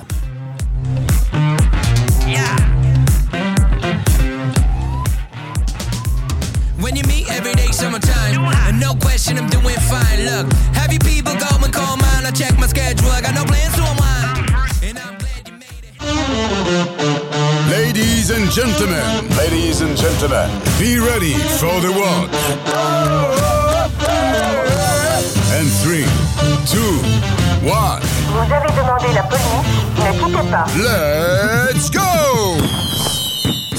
No question, I'm doing fine. Look, happy people go and call mine. I check my schedule, I got no plans to unwind. And I'm glad you made it. Ladies and gentlemen, ladies and gentlemen, be ready for the one. And three, two, one, Vous avez demandé la police, ne quittez pas. let's go!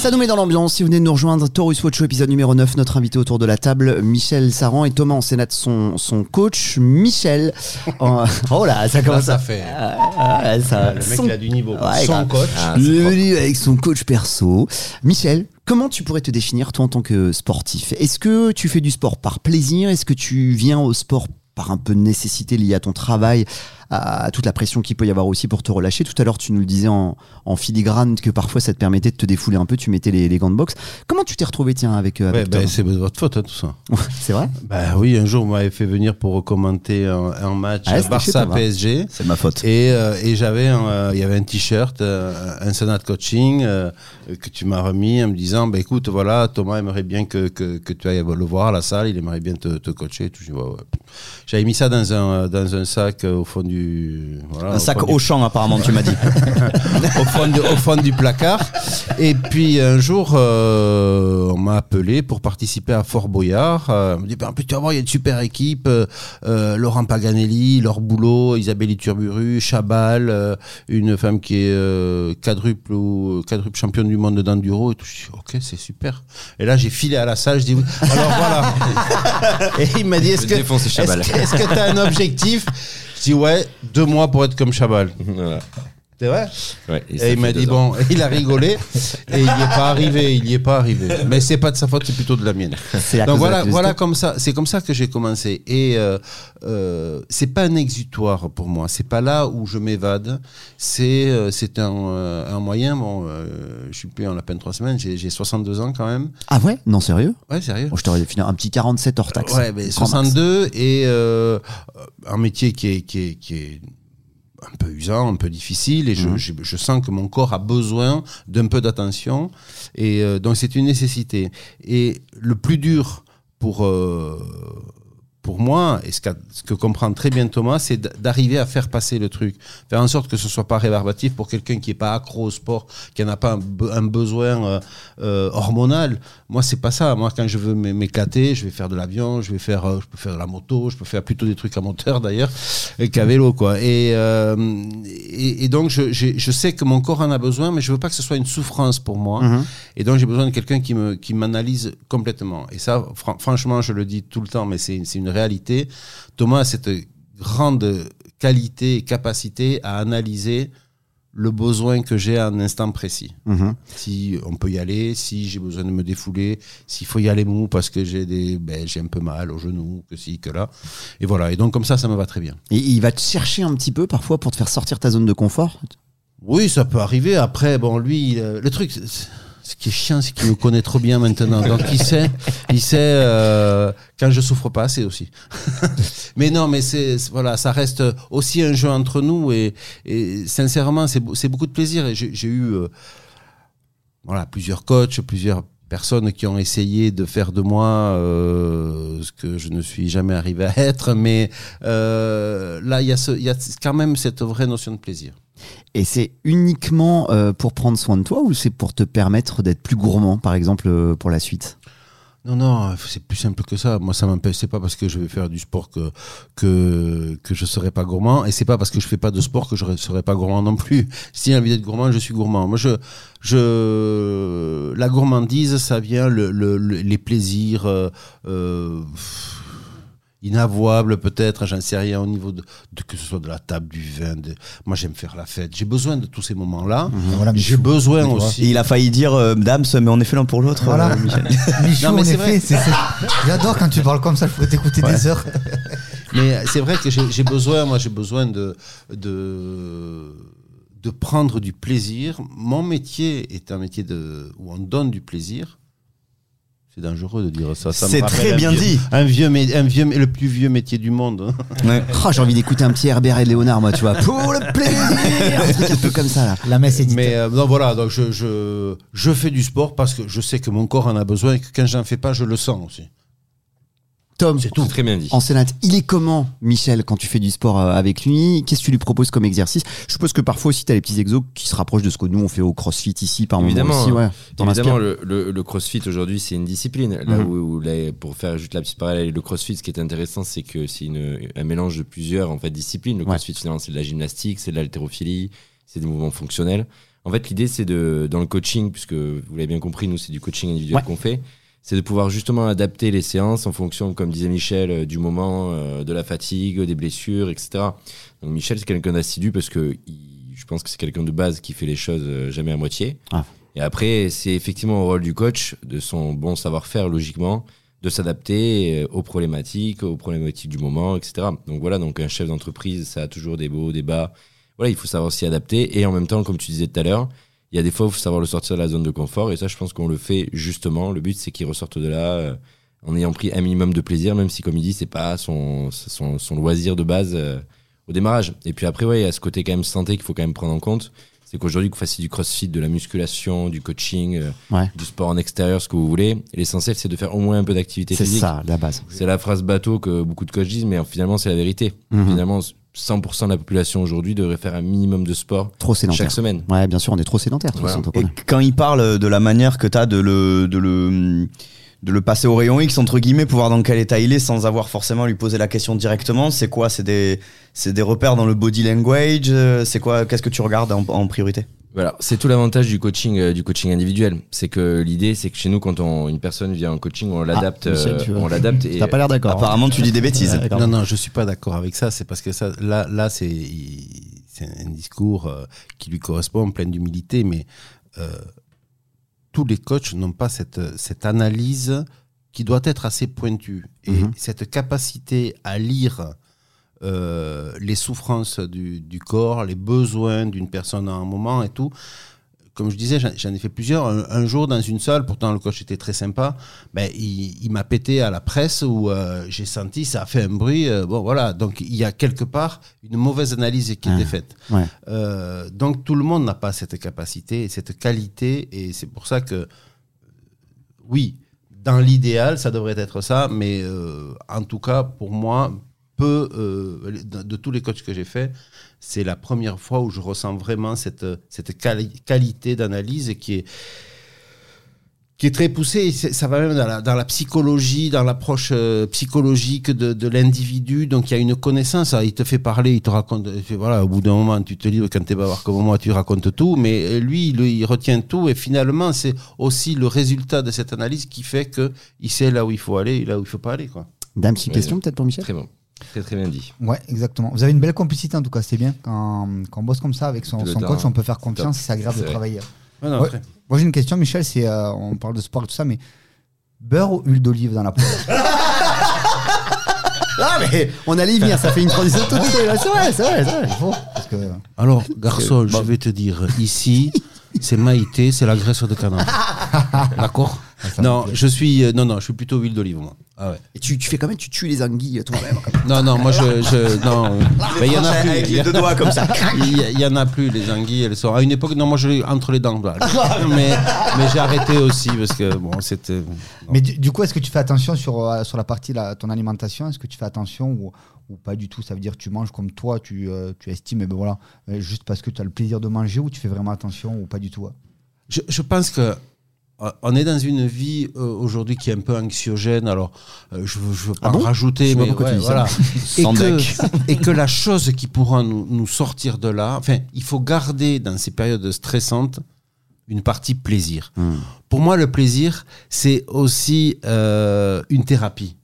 Ça nous met dans l'ambiance. Si vous venez de nous rejoindre, Taurus Watch Show, épisode numéro 9, notre invité autour de la table, Michel Saran et Thomas Ensénat, son, son coach. Michel. [laughs] oh, oh là, ça commence ça à fait. Ah, ah, ça- Le mec, son- il a du niveau. Ouais, Son coach. Ah, avec son coach perso. Michel, comment tu pourrais te définir toi en tant que sportif? Est-ce que tu fais du sport par plaisir? Est-ce que tu viens au sport par un peu de nécessité liée à ton travail, à toute la pression qu'il peut y avoir aussi pour te relâcher Tout à l'heure, tu nous le disais en, en filigrane que parfois ça te permettait de te défouler un peu, tu mettais les, les gants de boxe. Comment tu t'es retrouvé, tiens, avec, euh, Ouais, avec ben, Tom c'est votre faute, hein, tout ça. [laughs] C'est vrai? Bah oui, un jour, vous m'avez fait venir pour commenter un, un match Ah, Barça-PSG. C'est ma faute. Et, euh, et j'avais un, euh, il y avait un t-shirt, euh, un Senat Coaching euh, que tu m'as remis en me disant, bah écoute, voilà, Thomas aimerait bien que, que, que tu ailles le voir à la salle, il aimerait bien te, te coacher. ouais, ouais. J'avais mis ça dans un, dans un sac au fond du... voilà, Un au sac au champ, apparemment, tu m'as dit. [laughs] au, fond du, au fond du placard. Et puis un jour, euh, on m'a appelé pour participer à Fort Boyard. Euh, on me dit, ben, tu vas voir, il y a une super équipe. euh, euh, Laurent Paganelli, Laure Boulot, Isabelle Iturburu, Chabal, une femme qui est quadruple ou quadruple championne du monde d'enduro. Et tout. Je dis, ok, c'est super. Et là, j'ai filé à la salle. Je dis, alors voilà. [laughs] et il m'a dit, est-ce que défonce est-ce Chabal. que- est-ce que tu as un objectif? Je dis, ouais, deux mois pour être comme Chabal. C'est vrai Ouais, et il m'a dit bon, il a rigolé [laughs] et il n'y est pas arrivé, il n'y est pas arrivé. Mais c'est pas de sa faute, c'est plutôt de la mienne. [laughs] La Donc voilà, voilà comme ça, c'est comme ça que j'ai commencé. Et euh, euh, c'est pas un exutoire pour moi, c'est pas là où je m'évade. C'est euh, c'est un, euh, un moyen. Bon, euh, je suis plus en à peine trois semaines, j'ai j'ai 62 ans quand même. Ah ouais? Non, sérieux? Ouais, sérieux. Bon, Je t'aurais fini un petit 47 hors taxe. Ouais, mais Grand max. 62 et un métier qui est, qui, est, qui est un peu usant, un peu difficile, et je, Mhm. je, je sens que mon corps a besoin d'un peu d'attention, et euh, donc c'est une nécessité. Et le plus dur pour euh, pour moi, et ce, que comprend très bien Thomas, c'est d'arriver à faire passer le truc, faire en sorte que ce soit pas rébarbatif pour quelqu'un qui est pas accro au sport, qui n'a pas un, be- un besoin euh, euh, hormonal. Moi, c'est pas ça. Moi, quand je veux m'é- m'éclater, je vais faire de l'avion, je vais faire, euh, je peux faire de la moto, je peux faire plutôt des trucs à moteur d'ailleurs qu'à vélo, quoi. Et, et, et donc, je, je sais que mon corps en a besoin, mais je veux pas que ce soit une souffrance pour moi. Mhm. Et donc j'ai besoin de quelqu'un qui me qui m'analyse complètement. Et ça, fran- franchement, je le dis tout le temps, mais c'est c'est une réalité. Thomas a cette grande qualité et capacité à analyser le besoin que j'ai à un instant précis. Mhm. Si on peut y aller, si j'ai besoin de me défouler, s'il faut y aller mou parce que j'ai des, ben, j'ai un peu mal au genou, que si, que là. Et voilà. Et donc comme ça, ça me va très bien. Et il va te chercher un petit peu parfois pour te faire sortir ta zone de confort? Oui, ça peut arriver. Après, bon, lui, euh, le truc, ce qui est chiant, c'est qu'il me connaît trop bien maintenant. Donc, il sait, il sait euh, quand je souffre pas assez aussi. [laughs] mais non, mais c'est voilà, ça reste aussi un jeu entre nous et, et sincèrement, c'est beau- c'est beaucoup de plaisir. Et j'ai j'ai eu euh, voilà plusieurs coachs, plusieurs personnes qui ont essayé de faire de moi euh, ce que je ne suis jamais arrivé à être, mais euh, là, il y, y a quand même cette vraie notion de plaisir. Et c'est uniquement euh, pour prendre soin de toi ou c'est pour te permettre d'être plus gourmand, par exemple, pour la suite? Non, non, c'est plus simple que ça. Moi, ça m'empêche. C'est pas parce que je vais faire du sport que que que je serai pas gourmand, et c'est pas parce que je fais pas de sport que je serai pas gourmand non plus. [laughs] Si j'ai envie d'être gourmand, je suis gourmand. Moi, je je la gourmandise, ça vient le, le- le- les plaisirs. euh, euh, inavouables peut-être, j'en sais rien au niveau de, de- que ce soit de la table, du vin. de- moi j'aime faire la fête. J'ai besoin de tous ces moments-là. Voilà, mais J'ai besoin aussi. Et il a failli dire euh, Dams, mais on est fait l'un pour l'autre. Voilà. euh, Michel. [laughs] Michou, Non, mais en c'est effet, j'adore quand tu parles comme ça, je pourrais t'écouter des heures. [laughs] Mais c'est vrai que j'ai j'ai besoin, moi j'ai besoin de, de, de prendre du plaisir. Mon métier est un métier de, où on donne du plaisir. C'est dangereux de dire ça. ça C'est très un bien vieux- dit. Un vieux, un vieux, le plus vieux métier du monde. [laughs] Ouais. Oh, J'ai envie d'écouter un petit Herbert et Léonard, moi, tu vois. Pour le plaisir Un truc un peu comme ça, là. La messe est dite. Mais euh, non, voilà, donc je, je, je fais du sport parce que je sais que mon corps en a besoin et que quand j'en fais pas, je le sens aussi. Tom, C'est tout. Très bien dit. en sénate, il est comment, Michel, quand tu fais du sport euh, avec lui Qu'est-ce que tu lui proposes comme exercice Je suppose que parfois aussi, tu as les petits exos qui se rapprochent de ce que nous, on fait au crossfit ici, par moment Évidemment, aussi. Ouais. Évidemment, le, le, le crossfit aujourd'hui, c'est une discipline. Là Mhm. où, pour faire juste la petite parallèle, le crossfit, ce qui est intéressant, c'est que c'est une- un mélange de plusieurs en fait, disciplines. Le Ouais. crossfit, finalement, c'est de la gymnastique, c'est de l'haltérophilie, c'est des mouvements fonctionnels. En fait, l'idée, c'est de, dans le coaching, puisque vous l'avez bien compris, nous, c'est du coaching individuel Ouais. qu'on fait, c'est de pouvoir justement adapter les séances en fonction, comme disait Michel, euh, du moment, euh, de la fatigue, des blessures, etc. Donc Michel, c'est quelqu'un d'assidu parce que il- je pense que c'est quelqu'un de base qui fait les choses euh, jamais à moitié. Ah. Et après, c'est effectivement au rôle du coach, de son bon savoir-faire, logiquement, de s'adapter aux problématiques, aux problématiques du moment, etc. Donc voilà, donc un chef d'entreprise, ça a toujours des beaux, des bas. Voilà, il faut savoir s'y adapter. Et en même temps, comme tu disais tout à l'heure, il y a des fois où il faut savoir le sortir de la zone de confort. Et ça, je pense qu'on le fait justement. Le but, c'est qu'il ressorte de là euh, en ayant pris un minimum de plaisir, même si, comme il dit, c'est pas son, son, son loisir de base euh, au démarrage. Et puis après, ouais, il y a ce côté quand même santé qu'il faut quand même prendre en compte. C'est qu'aujourd'hui, que vous fassiez du crossfit, de la musculation, du coaching, euh, Ouais. du sport en extérieur, ce que vous voulez, l'essentiel, c'est de faire au moins un peu d'activité C'est physique. ça, la base. C'est la phrase bateau que beaucoup de coachs disent, mais finalement, c'est la vérité. Mhm. Finalement, 100% de la population aujourd'hui devrait faire un minimum de sport Trop sédentaire. chaque semaine. Ouais, bien sûr, on est trop sédentaire. Voilà. Et quand il parle de la manière que tu as de le, de, le, de le passer au rayon X, entre guillemets, pour voir dans quel état il est sans avoir forcément à lui poser la question directement, c'est quoi? C'est des, c'est des repères dans le body language euh, C'est quoi? Qu'est-ce que tu regardes en, en priorité? Voilà, c'est tout l'avantage du coaching, euh, du coaching individuel. C'est que l'idée, c'est que chez nous, quand on, une personne vient en coaching, on l'adapte, Michel, euh, tu on l'adapte. et T'as pas l'air d'accord. hein. Apparemment, tu dis des bêtises. Ouais. Non, non, je suis pas d'accord avec ça. C'est parce que ça, là, là, c'est, c'est un discours euh, qui lui correspond, plein d'humilité, mais euh, tous les coachs n'ont pas cette, cette analyse qui doit être assez pointue et Mhm. cette capacité à lire euh, les souffrances du, du corps, les besoins d'une personne à un moment et tout. Comme je disais, j'en ai fait plusieurs. Un, un jour, dans une salle, pourtant le coach était très sympa, ben, il, il m'a pété à la presse où euh, j'ai senti, ça a fait un bruit. euh, bon, voilà. Donc, il y a quelque part une mauvaise analyse qui Ah, était faite. ouais. Donc, tout le monde n'a pas cette capacité, cette qualité. Et c'est pour ça que, oui, dans l'idéal, ça devrait être ça. Mais en tout cas, pour moi, peu euh, de, de tous les coachs que j'ai fait, c'est la première fois où je ressens vraiment cette, cette quali- qualité d'analyse qui est qui est très poussée. Et c'est- Ça va même dans la, dans la psychologie, dans l'approche euh, psychologique de, de l'individu. Donc il y a une connaissance. Alors, il te fait parler, il te raconte. voilà, au bout d'un moment, tu te dis quand t'es bavard comme moi, tu racontes tout. Mais euh, lui, il, il retient tout. Et finalement, c'est aussi le résultat de cette analyse qui fait que il sait là où il faut aller et là où il faut pas aller. Quoi. Dame, petite question peut-être pour Michel? Très bon. Très très bien dit. Ouais, exactement. Vous avez une belle complicité en tout cas, c'est bien. Quand, quand on bosse comme ça avec son, son coach, on peut faire confiance, top. c'est agréable de vrai. travailler. Ouais, non, Ouais. après. Moi j'ai une question, Michel, c'est euh, on parle de sport et tout ça, mais beurre ou huile d'olive dans la peau [laughs] Ah, mais on allait y venir, ça fait une transition toute seule. C'est vrai, c'est vrai, c'est vrai. Parce que Alors, garçon, je vais te dire, ici, c'est Maïté, c'est la graisse de canard. [laughs] D'accord Ça Non, je suis, euh, non, non, je suis plutôt huile d'olive, moi. Ah ouais. Et tu, tu fais quand même, tu tues les anguilles toi-même. Non, non, moi je, je non. [laughs] mais il y en a plus. Avec Il y les a- deux doigts comme ça. [laughs] Il y, en a plus les anguilles. Elles sont à une époque. Non, moi je l'ai entre les dents. voilà. mais mais j'ai arrêté aussi parce que bon, c'était. Mais du, du coup, est-ce que tu fais attention sur, euh, sur la partie là, ton alimentation? Est-ce que tu fais attention ou, ou pas du tout Ça veut dire que tu manges comme toi, tu, euh, tu estimes, mais ben voilà, euh, juste parce que tu as le plaisir de manger ou tu fais vraiment attention ou pas du tout hein Je, je pense que euh, on est dans une vie euh, aujourd'hui qui est un peu anxiogène. Alors, euh, je veux, je veux pas Ah bon? en rajouter, Je mais tu dis voilà. [laughs] et, Sans que, [laughs] et que la chose qui pourra nous, nous sortir de là, enfin, il faut garder dans ces périodes stressantes une partie plaisir. Hmm. Pour moi, le plaisir, c'est aussi euh, une thérapie.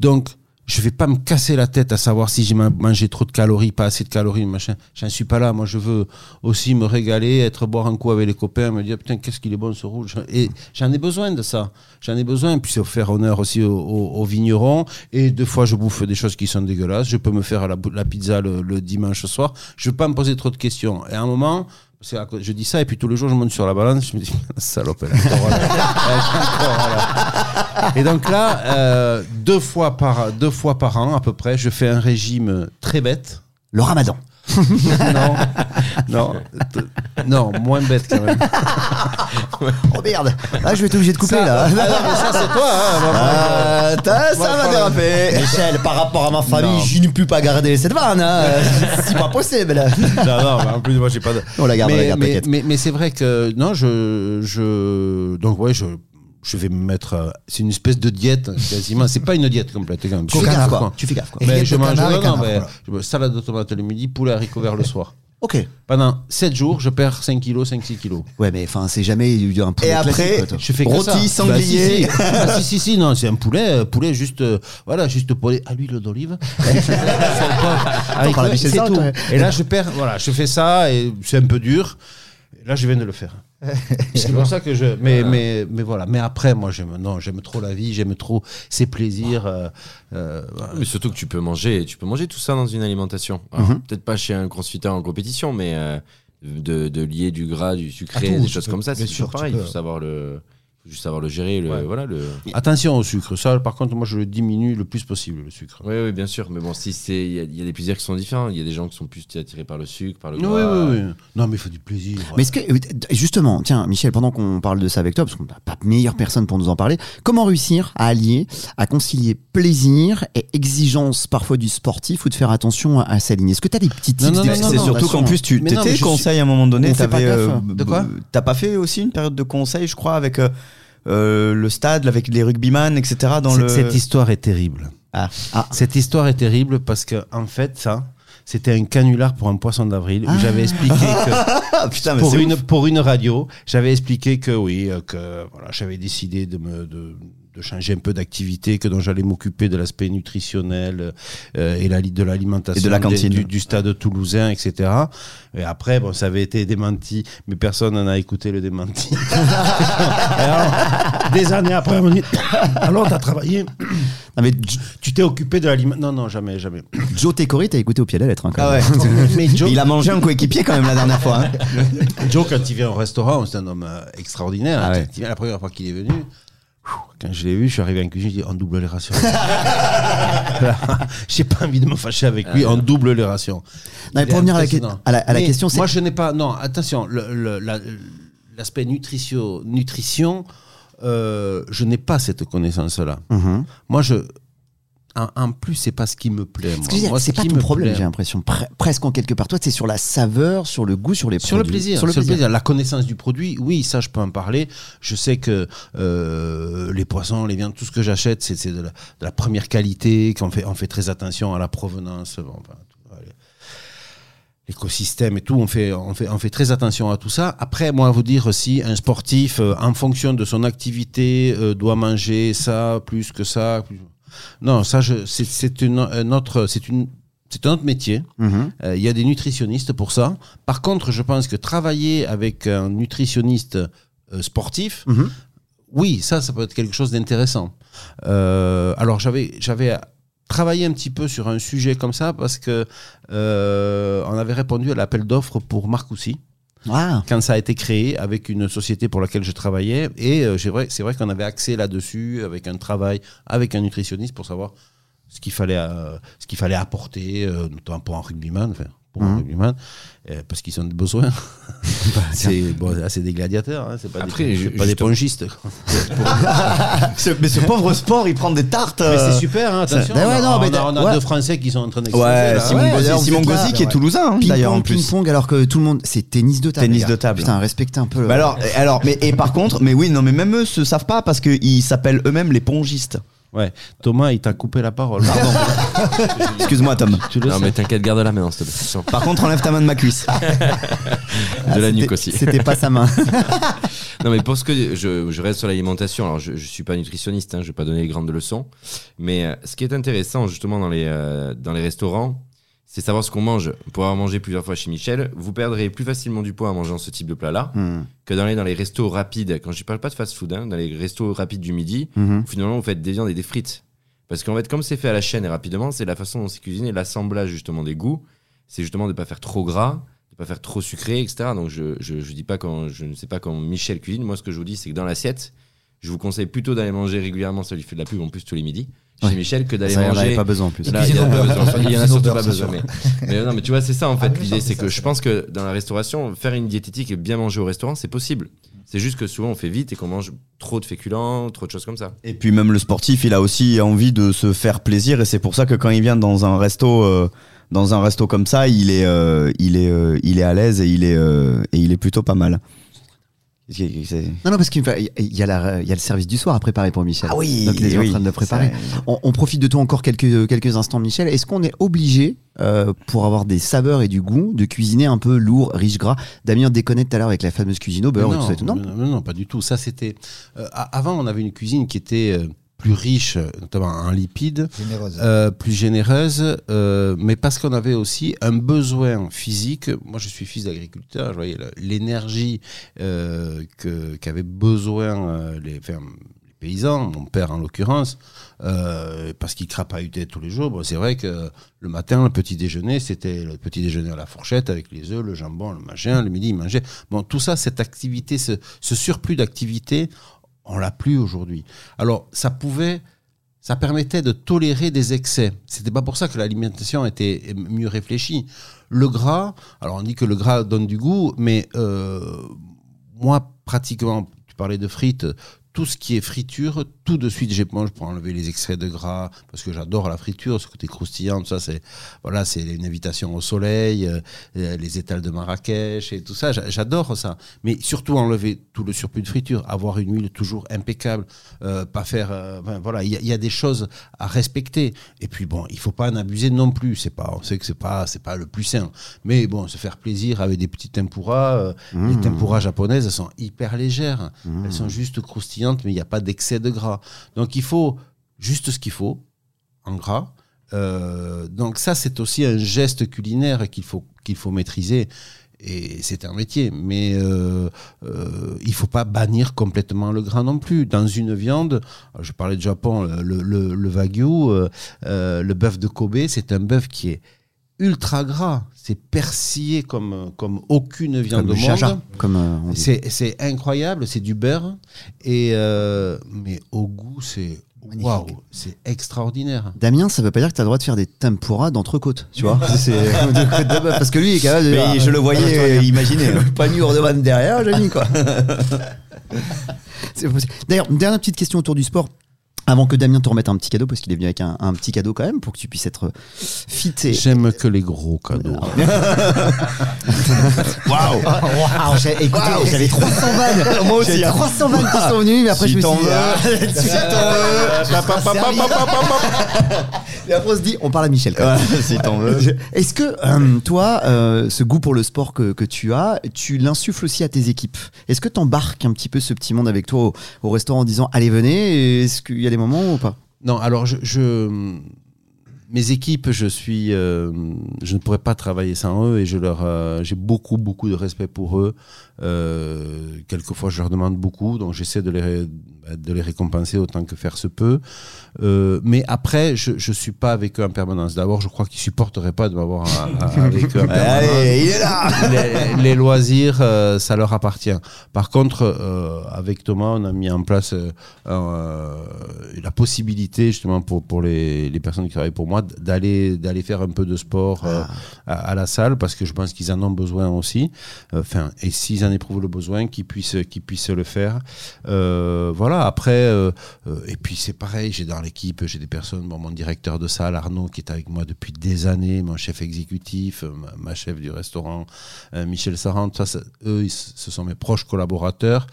Donc, je vais pas me casser la tête à savoir si j'ai ma- mangé trop de calories, pas assez de calories, machin. J'en suis pas là. Moi, je veux aussi me régaler, être boire un coup avec les copains, me dire putain, qu'est-ce qu'il est bon ce rouge. Et j'en ai besoin de ça. J'en ai besoin. Puis c'est faire honneur aussi aux, aux- aux vignerons. Et deux fois, je bouffe des choses qui sont dégueulasses. Je peux me faire la, pizza le, le dimanche soir. Je veux pas me poser trop de questions. Et à un moment, je dis ça et puis tous les jours je monte sur la balance, je me dis [laughs] salope, elle. Et donc là, euh, deux fois par deux fois par an à peu près, je fais un régime très bête. Le ramadan. [laughs] non, non, non, moins bête quand même. Oh merde Là, je vais être obligé de couper Ça, là. ah non, mais ça c'est toi. Hein, Ah, t'as- ça va déraper. Michel, par rapport à ma famille, Non. je ne peux pas garder cette vanne. hein. [laughs] C'est pas possible. non, non, mais en plus moi j'ai pas de. On la garde, on la mais, garde, mais, mais c'est vrai que non, je, je donc ouais, je, je vais me mettre. euh, C'est une espèce de diète quasiment. C'est pas une diète complète quand même. Tu fais gaffe, quoi. Tu fais gaffe, quoi. Mais je mange non, canard, mais voilà. je me- salade de tomates le midi, poulet haricots verts le soir. Ok. Pendant 7 jours, je perds 5 kilos, 5-6 kilos. Ouais, mais enfin, c'est jamais un poulet Et après, classique, quoi. Je fais que Rôti, ça. sanglier. Bah, si, si. Ah, si, si, si, non, c'est un poulet, euh, poulet juste, euh, voilà, juste poulet à l'huile d'olive. [laughs] C'est tout. Et là, je perds, voilà, je fais ça et c'est un peu dur. Et là, je viens de le faire. [laughs] c'est pour ça que je. Mais, mais, mais voilà. Mais après, moi, j'aime, non, j'aime trop la vie, j'aime trop ses plaisirs. euh, euh, voilà. Mais surtout que tu peux manger, tu peux manger tout ça dans une alimentation. Alors, Peut-être pas chez un crossfitter en compétition, mais euh, de, de lier du gras, du sucré, Ah, tout, des choses peux- comme ça, c'est sûr, toujours pareil. Il faut savoir le, faut juste savoir le gérer. Le, Ouais. voilà, le... Attention au sucre. Ça, par contre, moi, je le diminue le plus possible, le sucre. Oui, oui, bien sûr. Mais bon, si c'est, il y, a- il y a des plaisirs qui sont différents. Il y a des gens qui sont plus attirés par le sucre, par le Oui, gras. oui, oui. Non, mais il faut du plaisir. Mais est-ce que, euh, justement, tiens, Michel, pendant qu'on parle de ça avec toi, parce qu'on n'a pas meilleure personne pour nous en parler, comment réussir à allier, à concilier plaisir et exigence parfois du sportif ou de faire attention à, à s'aligner? Est-ce que tu as des petits tips Non, non, des non, petites non, C'est surtout qu'en plus, tu t'étais je suis- conseil à un moment donné. On fait pas euh, De T'as pas fait aussi une période de conseil, je crois, avec euh, euh, le stade, avec les rugbyman, etc. Dans Cette- le... Cette histoire est terrible. Ah. Ah. Cette histoire est terrible parce que en fait, ça, c'était un canular pour un poisson d'avril où Ah. j'avais expliqué que Ah [laughs] putain, mais pour une ouf. pour une radio, j'avais expliqué que oui, euh, que voilà, j'avais décidé de me de, de changer un peu d'activité, que dont j'allais m'occuper de l'aspect nutritionnel euh, et la, de l'alimentation Et de la des- cantine. du, du stade toulousain, etc. Et après, bon, ça avait été démenti, mais personne n'en a écouté le démenti. [laughs] Alors, des années après, on me dit alors t'as travaillé, Non, mais tu t'es occupé de l'alimentation. Non, non, jamais, jamais. Joe Tekori, t'as écouté au pied de la lettre. hein, quand Ah ouais. [laughs] Mais Joe, Il a mangé un coéquipier quand même la dernière fois. hein. Joe, quand il vient au restaurant, c'est un homme euh, extraordinaire. Ah ouais. vient la première fois qu'il est venu, quand je l'ai vu, je suis arrivé en cuisine, je dis on double les rations. [laughs] J'ai pas envie de me fâcher avec lui, on double les rations. Non, mais Il pour revenir à la, impressionnant. à la- à la Mais question, c'est. Moi, je n'ai pas. Non, attention, le- le- la- l'aspect nutrition, nutrition euh, je n'ai pas cette connaissance-là. Mhm. Moi, je. En, en plus, c'est pas ce qui me plaît. Moi. c'est ce pas qui ton me problème, j'ai l'impression. Pre- presque en quelque part. Toi, c'est sur la saveur, sur le goût, sur les Sur le produits. plaisir, sur le plaisir. La connaissance du produit, oui, ça je peux en parler. Je sais que euh, les poissons, les viandes, tout ce que j'achète, c'est de, la- de la première qualité, qu'on fait, on fait très attention à la provenance, bon, enfin, l'écosystème et tout, on fait, on, fait, on fait très attention à tout ça. Après, moi, vous dire aussi, un sportif, euh, en fonction de son activité, euh, doit manger ça, plus que ça. plus- Non, ça, c'est une, un autre, c'est une, c'est un autre métier. Mhm. Euh, Il y a des nutritionnistes pour ça. Par contre, je pense que travailler avec un nutritionniste euh, sportif, Mhm. oui, ça, ça peut être quelque chose d'intéressant. Euh, alors, j'avais, j'avais travaillé un petit peu sur un sujet comme ça parce que on avait répondu à l'appel d'offres pour Marcoussis. Quand ça a été créé avec une société pour laquelle je travaillais. Et euh, c'est vrai, vrai qu'on avait accès là-dessus avec un travail, avec un nutritionniste pour savoir ce qu'il fallait, euh, ce qu'il fallait apporter, euh, notamment pour un rugbyman, pour un Mhm. rugbyman, euh, parce qu'ils ont des besoins. [laughs] [laughs] c'est bon, c'est des gladiateurs, hein, c'est pas Après, des, c'est pas des pongistes. [laughs] Ce- mais ce pauvre sport, il prend des tartes. Mais euh, c'est super, hein, attention. Ben ouais, on a, mais on a- on a ouais. deux Français qui sont en train d'exploser. Ouais, là. Simon Ouais, Gauzy, Simon Gauzy qui c'est est toulousain, hein, d'ailleurs, en Ping-pong, alors que tout le monde. C'est tennis de table. Tennis de table. Putain, respectez un peu. le- Bah alors, alors, mais et par contre, mais oui, non, mais même eux se savent pas parce qu'ils s'appellent eux-mêmes les pongistes. Ouais. Thomas, il t'a coupé la parole. Pardon. [laughs] Excuse-moi, Tom. tu le Non, sais. mais t'inquiète, garde la main, s'il te plaît. Non, Par contre, enlève ta main de ma cuisse. [laughs] De la C'était- nuque aussi. C'était pas sa main. [laughs] Non, mais pour ce que je, je reste sur l'alimentation, alors je, je suis pas nutritionniste, hein, je vais pas donner les grandes leçons, mais euh, ce qui est intéressant justement dans les, euh, dans les restaurants, c'est savoir ce qu'on mange. Pour avoir mangé plusieurs fois chez Michel, vous perdrez plus facilement du poids en mangeant ce type de plat-là Hmm. que dans les, dans les restos rapides. Quand je parle pas de fast-food, hein, dans les restos rapides du midi, où finalement vous faites des viandes et des frites. Parce qu'en fait, comme c'est fait à la chaîne et rapidement, c'est la façon dont c'est cuisiné, l'assemblage justement des goûts, c'est justement de pas faire trop gras, de pas faire trop sucré, etc. Donc je, je, je dis pas quand, je ne sais pas quand Michel cuisine. Moi, ce que je vous dis, c'est que dans l'assiette, je vous conseille plutôt d'aller manger régulièrement, ça lui fait de la pub en plus tous les midis, chez Ouais. Michel, que d'aller Ça, il en manger. avait pas besoin en plus. Là, il y en a pas besoin. Enfin, il y en a surtout pas besoin. Mais, mais non, mais tu vois, c'est ça en fait Ah, l'idée, ça, c'est que ça. je pense que dans la restauration, faire une diététique et bien manger au restaurant, c'est possible. C'est juste que souvent on fait vite et qu'on mange trop de féculents, trop de choses comme ça. Et puis même le sportif, il a aussi envie de se faire plaisir et c'est pour ça que quand il vient dans un resto, euh, dans un resto comme ça, il est, euh, il est, euh, il est à l'aise et il est, euh, et il est plutôt pas mal. Non, non, parce qu'il y, a y le service du soir à préparer pour Michel. Ah oui, Donc, il est oui. en train de le préparer. Ça- On, on profite de toi encore quelques, quelques instants, Michel. Est-ce qu'on est obligé, euh, pour avoir des saveurs et du goût, de cuisiner un peu lourd, riche, gras? Damien déconnait tout à l'heure avec la fameuse cuisine au beurre et non, tout ça et tout. Non, non, non, non, pas du tout. Ça, c'était. euh, avant, on avait une cuisine qui était euh, plus riche, notamment en lipides, Généreuse. euh, plus généreuse, euh, mais parce qu'on avait aussi un besoin physique. Moi, je suis fils d'agriculteur. Je voyais l'énergie euh, qu'avaient besoin euh, les, enfin, les paysans, mon père en l'occurrence, parce qu'il crapahutait tous les jours. Bon, c'est vrai que le matin, le petit déjeuner, c'était le petit déjeuner à la fourchette avec les œufs, le jambon, le machin. Le midi, il mangeait. Bon, tout ça, cette activité, ce, ce surplus d'activité, on l'a plus aujourd'hui. Alors, ça pouvait, ça permettait de tolérer des excès. C'était pas pour ça que l'alimentation était mieux réfléchie. Le gras, alors on dit que le gras donne du goût, mais euh, moi, pratiquement, tu parlais de frites, tout ce qui est friture, tout de suite j'éponge pour enlever les extraits de gras, parce que j'adore la friture, ce côté croustillant, tout ça, c'est voilà, c'est une invitation au soleil, euh, euh, les étals de Marrakech et tout ça, j'a- j'adore ça. Mais surtout enlever tout le surplus de friture, avoir une huile toujours impeccable, euh, pas faire, euh, voilà, il y, a- il y a des choses à respecter. Et puis bon, il faut pas en abuser non plus. C'est pas, on sait que c'est pas, c'est pas le plus sain. Mais bon, se faire plaisir avec des petits tempura. Les tempura japonaises, elles sont hyper légères. Elles sont juste croustillantes, mais il n'y a pas d'excès de gras. Donc il faut juste ce qu'il faut en gras. Euh, donc ça, c'est aussi un geste culinaire qu'il faut qu'il faut maîtriser. Et c'est un métier, mais euh, euh, il faut pas bannir complètement le gras non plus. Dans une viande, je parlais de Japon, le, le, wagyu, le bœuf de Kobe, c'est un bœuf qui est ultra gras. C'est persillé comme, comme aucune viande Comme au du monde. comme euh. C'est c'est incroyable, c'est du beurre. Et euh, mais au goût, c'est waouh, c'est extraordinaire. Damien, ça veut pas dire que tu as le droit de faire des tempura d'entrecôte, tu vois [laughs] C'est de côte de bœuf, parce que lui il est capable de Mais je le voyais euh, imaginer. hein. [laughs] pas nu hors de derrière, j'ai mis quoi. [laughs] D'ailleurs, une dernière petite question autour du sport. Avant que Damien te remette un petit cadeau, parce qu'il est venu avec un, un petit cadeau quand même, pour que tu puisses être fit et. J'aime que les gros cadeaux. [laughs] Waouh Waouh j'ai- Écoutez, j'avais 300 vannes [laughs] Moi aussi, J'avais hein. 300 vannes qui sont venues, mais après Si je me suis t'en dit. veux. ah, si t'en veux. [laughs] Et après on se dit, on parle à Michel quand même. si t'en veux. Est-ce que euh, toi, euh, ce goût pour le sport que, que tu as, tu l'insuffles aussi à tes équipes? Est-ce que tu embarques un petit peu ce petit monde avec toi au, au restaurant en disant allez venez? Est-ce qu'il y a des moments ou pas? Non, alors je, mes équipes, je suis, euh, je ne pourrais pas travailler sans eux et je leur, euh, j'ai beaucoup, beaucoup de respect pour eux. Euh, quelquefois, je leur demande beaucoup, donc j'essaie de les, de les récompenser autant que faire se peut. Euh, mais après, je, je suis pas avec eux en permanence. D'abord, je crois qu'ils supporteraient pas de m'avoir avec eux en [laughs] permanence Allez, il est là [laughs] les, les loisirs, euh, ça leur appartient. Par contre, avec Thomas, on a mis en place la possibilité, justement, pour, pour les, les personnes qui travaillent pour moi, d'aller faire un peu de sport à, à la salle, parce que je pense qu'ils en ont besoin aussi. Enfin, et s'ils en éprouvent le besoin, qu'ils puissent, qu'ils puissent le faire. Euh, voilà, après, euh, euh, et puis c'est pareil, j'ai dans l'équipe, j'ai des personnes, mon directeur de salle, Arnaud, qui est avec moi depuis des années, mon chef exécutif, ma, chef du restaurant, Michel Sarrant, ça, ça- eux, ce sont mes proches collaborateurs.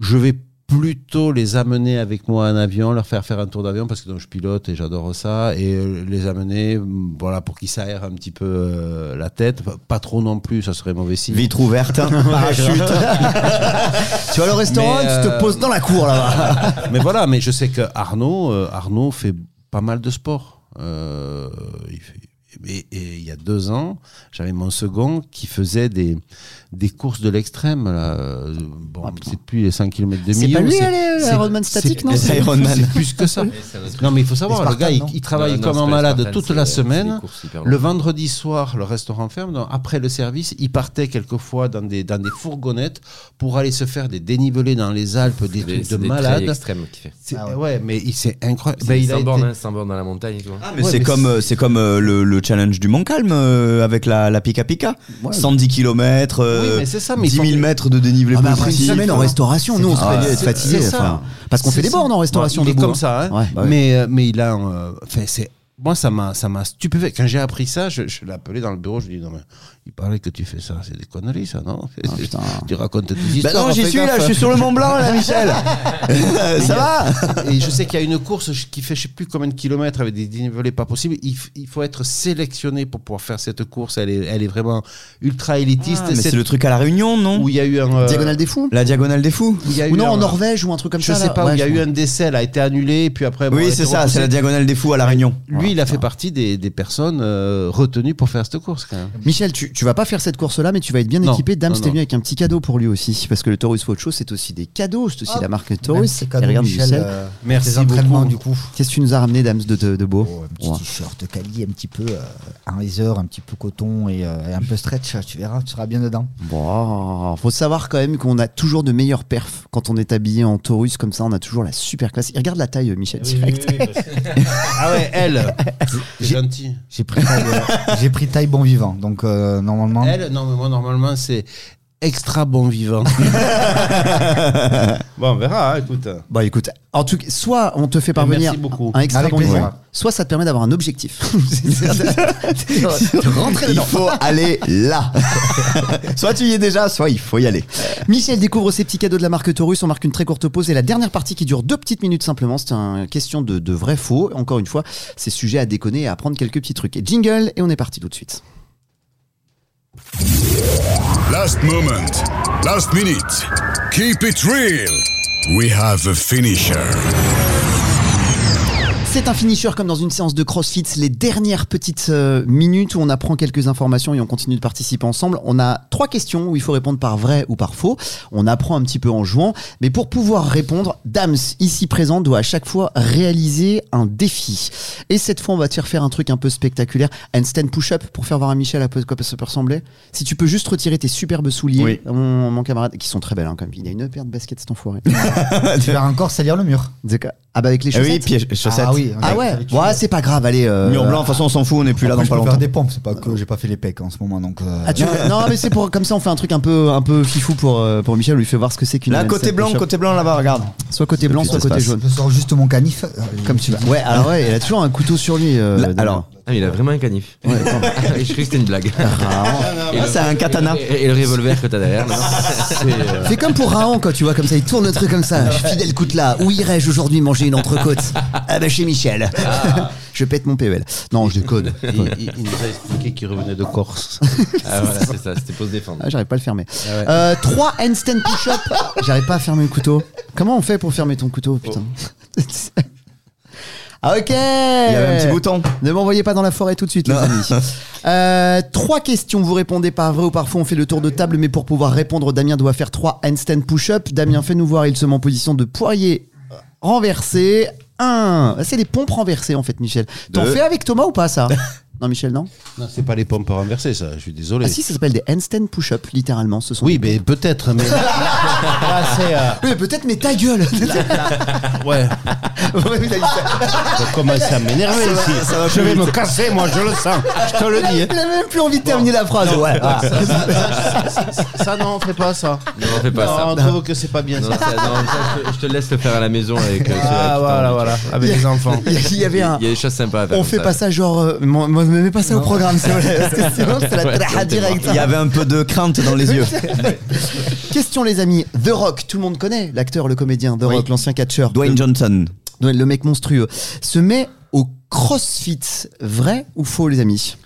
Je vais plutôt les amener avec moi en avion, leur faire faire un tour d'avion parce que donc, je pilote et j'adore ça, et euh, les amener mm, voilà, pour qu'ils s'aèrent un petit peu euh, la tête. Pas trop non plus, ça serait mauvais signe. Vitre ouverte, [laughs] parachute. [laughs] Tu vas au restaurant, tu te euh, poses dans la cour là-bas. [laughs] mais voilà, mais je sais que Arnaud, euh, Arnaud fait pas mal de sport. Il fait- et, et il y a deux ans, j'avais mon second qui faisait des, des courses de l'extrême. là. Euh, Bon, c'est plus les 5 km de Ah, C'est milieu. pas lui, c'est- c'est- l'Ironman statique, c'est- non c'est- Ironman. C'est plus que ça. Non, mais il faut savoir, le gars, il, il travaille Non, comme c'est un malade Spartans, toute c'est- la c'est semaine. Le vendredi soir, le restaurant ferme. Donc, après le service, il partait quelquefois dans des, dans des fourgonnettes pour aller se faire des dénivelés dans les Alpes, des C'est trucs de c'est malade. extrêmes qu'il fait. C'est- Ah ouais. ouais. mais il c'est incroyable. C'est Ben, il a été- dans la montagne. Mais Ouais, c'est comme, c'est- euh, c'est comme euh, le challenge du Montcalm euh, avec la, la Pika Pika. 110 km, Oui, mais c'est ça, mais 10 ils 000 sont- mètres de dénivelé Ah, après une semaine en restauration, nous on se Ah, c'est ça. enfin, Parce qu'on fait des bornes en restauration il est comme hein. ça, hein. Ouais, bah ouais. mais, euh, mais il a. euh, Enfin, c'est. Moi, ça m'a, ça m'a stupéfait. Quand j'ai appris ça, je, je l'ai appelé dans le bureau. Je lui ai dit non mais, il paraît que tu fais ça, c'est des conneries, ça, non? Ah. [laughs] Tu racontes tes Bah histoires. non, j'y suis là, je suis sur le Mont Blanc là, [laughs] Michel. [laughs] Ça va? Et je sais qu'il y a une course qui fait je sais plus combien de kilomètres avec des dénivelés pas possibles. Il, il faut être sélectionné pour pouvoir faire cette course. Elle est, elle est vraiment ultra élitiste. Ah, Mais C'est le truc à la Réunion, non? Où il y a eu un. euh, Diagonale des fous? La diagonale des fous où il y a Ou eu non, un- en Norvège ou un truc comme Je ça. sais là. pas, où il y a eu un décès, elle a été annulée, et puis après. Oui, c'est ça, c'est la diagonale des fous à la Réunion. Lui, il a fait partie des, des personnes euh, retenues pour faire cette course, quand même. Michel, tu, tu vas pas faire cette course-là, mais tu vas être bien Non, équipé. Dame, c'était venu avec un petit cadeau pour lui aussi. Parce que le Taurus Watch Show, c'est aussi des cadeaux. C'est aussi Ah, la marque Taurus. ces Et cadeaux, regarde, Michel, Michel. euh, Merci beaucoup. du coup. Qu'est-ce que tu nous as ramené, Dams, de, de, de beau Oh, un petit Ouais. t-shirt Cali, un petit peu euh, un laser, un petit peu coton et, euh, et un peu stretch. Tu verras, tu seras bien dedans. Bon, faut savoir quand même qu'on a toujours de meilleurs perfs quand on est habillé en Taurus comme ça. On a toujours la super classe. Et regarde la taille, Michel, direct. [laughs] Ah ouais, elle C'est gentil. J'ai pris taille, euh, j'ai pris taille bon vivant. Donc euh, normalement. Elle, non, mais moi, normalement, c'est extra bon vivant. [laughs] bon, on verra, hein, écoute. Bon, écoute, en tout cas, soit on te fait parvenir Merci beaucoup. un extra Avec bon plaisir. vivant, soit ça te permet d'avoir un objectif. [laughs] de [laughs] rentrer Il dedans. faut aller là. soit tu y es déjà, soit il faut y aller. Michel découvre ses petits cadeaux de la marque Taurus. On marque une très courte pause et la dernière partie qui dure deux petites minutes simplement. C'est une question de, de vrai faux. Encore une fois, c'est sujet à déconner et à apprendre quelques petits trucs. Et jingle et on est parti tout de suite. Last moment, last minute. Keep it real. We have a finisher. C'est un finisher comme dans une séance de CrossFit. Les dernières petites euh, minutes où on apprend quelques informations et on continue de participer ensemble. On a trois questions où il faut répondre par vrai ou par faux. On apprend un petit peu en jouant. Mais pour pouvoir répondre, Dams, ici présent, doit à chaque fois réaliser un défi. Et cette fois, on va te faire faire un truc un peu spectaculaire. Handstand push-up pour faire voir à Michel à peu quoi ça peut ressembler. Si tu peux juste retirer tes superbes souliers, Oui. mon, mon camarade, qui sont très belles hein, quand même. Il a une paire de baskets cet enfoiré. [laughs] Tu vas encore salir le mur. ah bah avec les Ah chaussettes. oui, piège, chaussettes. Ah oui. Ah ouais, ouais, c'est pas grave, allez. euh, Mur blanc, de toute façon, on s'en fout, on n'est plus là dans je pas peux longtemps. faire des pompes, c'est pas que j'ai pas fait les pecs en ce moment donc. euh, Ah, tu veux- non mais c'est pour comme ça on fait un truc un peu un peu fifou pour euh, pour Michel on lui fait voir ce que c'est qu'une Là, côté blanc, côté blanc là-bas, regarde. soit côté blanc soit côté jaune Je sors juste mon canif. euh, comme tu veux ouais alors ouais il a toujours un couteau sur lui euh, Là, Damien. alors, Ah, il a vraiment un canif. Ouais, [laughs] attends. Et je croyais que c'était une blague. Et Ah, le- c'est un katana. Et, et le revolver que t'as derrière. non [laughs] fais comme pour Raon quand tu vois comme ça il tourne le truc comme ça [laughs] fidèle coûte là où irais-je aujourd'hui manger une entrecôte ah bah chez Michel je pète mon PEL non je déconne Il, il- il nous a expliqué qu'il revenait de Corse. Ah voilà, c'est ça, c'était pour se défendre. ah, j'arrive pas à le fermer ouais. euh, 3 handstand push-up j'arrive pas à fermer le couteau comment on fait pour fermer ton couteau putain Ah, ok. Il y avait un petit bouton. Ne m'envoyez pas dans la forêt tout de suite, les amis. [laughs] Euh, trois questions, vous répondez par vrai ou par faux. On fait le tour de table, mais pour pouvoir répondre, Damien doit faire trois handstand push-up. Damien, fais-nous voir, il se met en position de poirier renversé. Un. C'est les pompes renversées, en fait, Michel. T'en Deux. fais avec Thomas ou pas, ça? [laughs] Non, Michel, non Non, c'est pas les pompes renversées, ça. Je suis désolé. Ah si, ça s'appelle des handstand push-up, littéralement. Ce sont Oui, mais peut-être, mais là, là, c'est. euh, Oui, mais peut-être, mais ta gueule ouais, [laughs] Ouais, il a dit ça. ça commence à m'énerver ici. je vais me casser, moi, je le sens. Je te le dis. hein. Il a même plus envie de terminer la phrase. Ouais. ah. Ça, non, on fait pas ça. Non, on fait pas non, ça. on trouve que c'est pas bien Non, ça. ça- non, ça, je, te- je te laisse le faire à la maison avec. euh, ceux-là Ah, voilà, voilà, avec les enfants. [laughs] Il y a- il y avait un. Il y a des choses sympas à faire. On comme fait ça. pas ça genre. euh, moi, moi, me mets pas ça au programme, s'il vous plaît, parce que [laughs] sinon, c'est la traha. Il y avait un peu de crainte dans les yeux. [laughs] Question, les amis. The Rock, tout le monde connaît l'acteur, le comédien. The Oui. Rock, l'ancien catcheur. Dwayne Johnson. le, le mec monstrueux. Se met au crossfit. Vrai ou faux, les amis?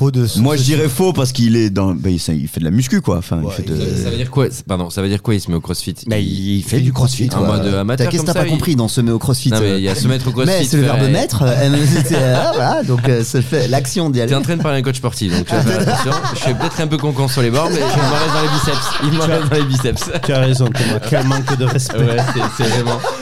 Faux de Moi, je dirais faux parce qu'il est dans. bah, il il fait de la muscu, quoi. Enfin, il fait de. Ça, ça veut dire quoi Pardon, ça veut dire quoi Il se met au crossfit? Bah, il fait du crossfit. En mode amateur Qu'est-ce que comme t'as ça, pas il- compris dans se met au crossfit? Non, mais il y a se mettre au crossfit. Mais c'est le verbe mettre. euh, [laughs] euh, voilà, donc euh, ça fait l'action d'y aller. T'es en train de parler à un coach sportif, donc tu vas [laughs] faire attention. Je suis peut-être un peu con sur les bords, mais il m'en reste dans les biceps. Il m'en reste dans les biceps. Tu as raison, Thomas. Quel manque de respect. Ouais, c'est- c'est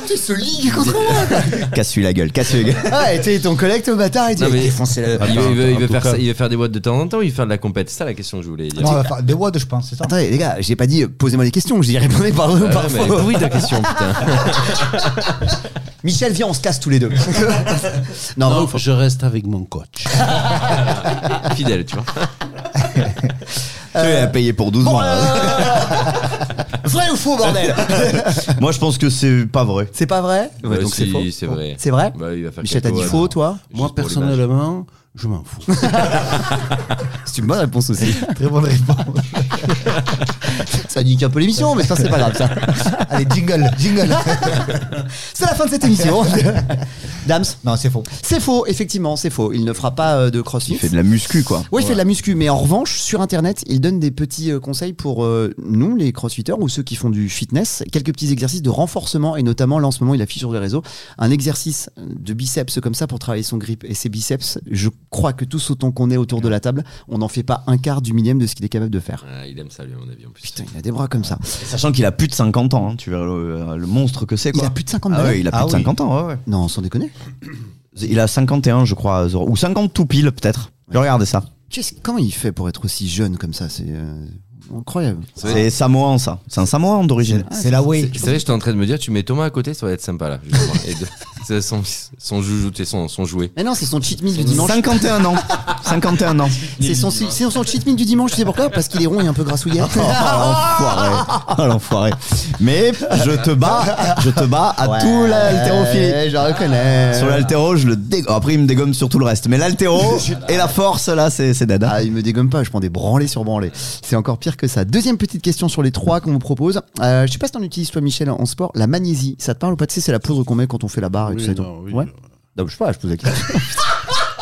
vraiment. Tu se ligue contre moi. [laughs] Casse-lui la gueule, casse-lui la gueule. [laughs] Ah, et t'es ton collègue au bâtard et tu Non, mais- défoncer la. Il veut, il veut- il faire cas- ça- il veut faire des boîtes de temps en temps ou il veut faire de la compète? C'est ça la question que je voulais dire. Non, on va faire des WOD, je pense, c'est ça Attendez, les gars, j'ai pas dit euh, posez-moi des questions, j'ai dit répondez par ou Ouais, par mais faux. oui, ta question, putain. [laughs] Michel, viens, on se casse tous les deux. non, Non, je reste avec mon coach. Fidèle, tu vois. Tu as payé pour 12 mois. là. [laughs] Vrai ou faux, bordel [laughs] Moi, je pense que c'est pas vrai. C'est pas vrai Ouais, donc c'est faux. c'est vrai. C'est vrai Bah, il va faire Michel, t'as dit faux, toi Juste Moi, pour l'image. personnellement, je m'en fous. [laughs] C'est une bonne réponse aussi. Très bonne réponse. [laughs] ça nique un peu l'émission, mais ça, c'est pas grave, ça. Allez, jingle, jingle. C'est la fin de cette émission. [laughs] Dams non, c'est faux. C'est faux, effectivement, c'est faux. Il ne fera pas euh, de crossfit. Il fait de la muscu, quoi. Oui, il fait de la muscu, mais en revanche, sur internet, il donne des petits euh, conseils pour euh, nous, les crossfitters, ou ceux qui font du fitness, quelques petits exercices de renforcement, et notamment, là en ce moment, il affiche sur les réseaux un exercice de biceps comme ça pour travailler son grip et ses biceps. Je crois que tous autant qu'on est autour de la table, on n'en fait pas un quart du millième de ce qu'il est capable de faire. Ah, il aime ça, lui, à mon avis, en plus. Putain, il a des bras comme ça. Sachant qu'il a plus de 50 ans, hein. tu verras le, le monstre que c'est, Il quoi. a plus de 50 Ah balais ouais, il a plus Ah de oui. 50 ans, ouais, ouais. Non, sans déconner. Il a 51, je crois, Zoro. ou 50 tout pile, peut-être. Je regardez ça. Qu'est-ce- Comment il fait pour être aussi jeune comme ça C'est euh, incroyable. C'est samoan, ça. C'est un samoan d'origine. C'est la way. C'est vrai, j'étais en train de me dire, tu mets Thomas à côté, ça va être sympa là. justement. Et de- [laughs] C'est son, son joujou, son, son jouet. Mais non, c'est son cheat meal du dimanche. 51 ans. 51 ans. C'est son, son cheat meal du dimanche, tu sais pourquoi? Parce qu'il est rond et un peu grassouillet. Oh, l'enfoiré. Oh, l'enfoiré. Mais je te bats, je te bats à tout l'haltérophilie. Je reconnais. Sur l'haltéro, je le dégomme. Après, il me dégomme sur tout le reste. Mais l'haltéro [laughs] et la force, là, c'est c'est dada. Ah, il me dégomme pas, je prends des branlés sur branlés. C'est encore pire que ça. Deuxième petite question sur les trois qu'on vous propose. Euh, je sais pas si t'en utilises toi, Michel, en sport. La magnésie, ça te parle ou pas? Tu sais, c'est la poudre qu'on met quand on fait la barre et Oui, tout ça. non, oui, ouais. Non, je sais pas, je pose la question. [laughs]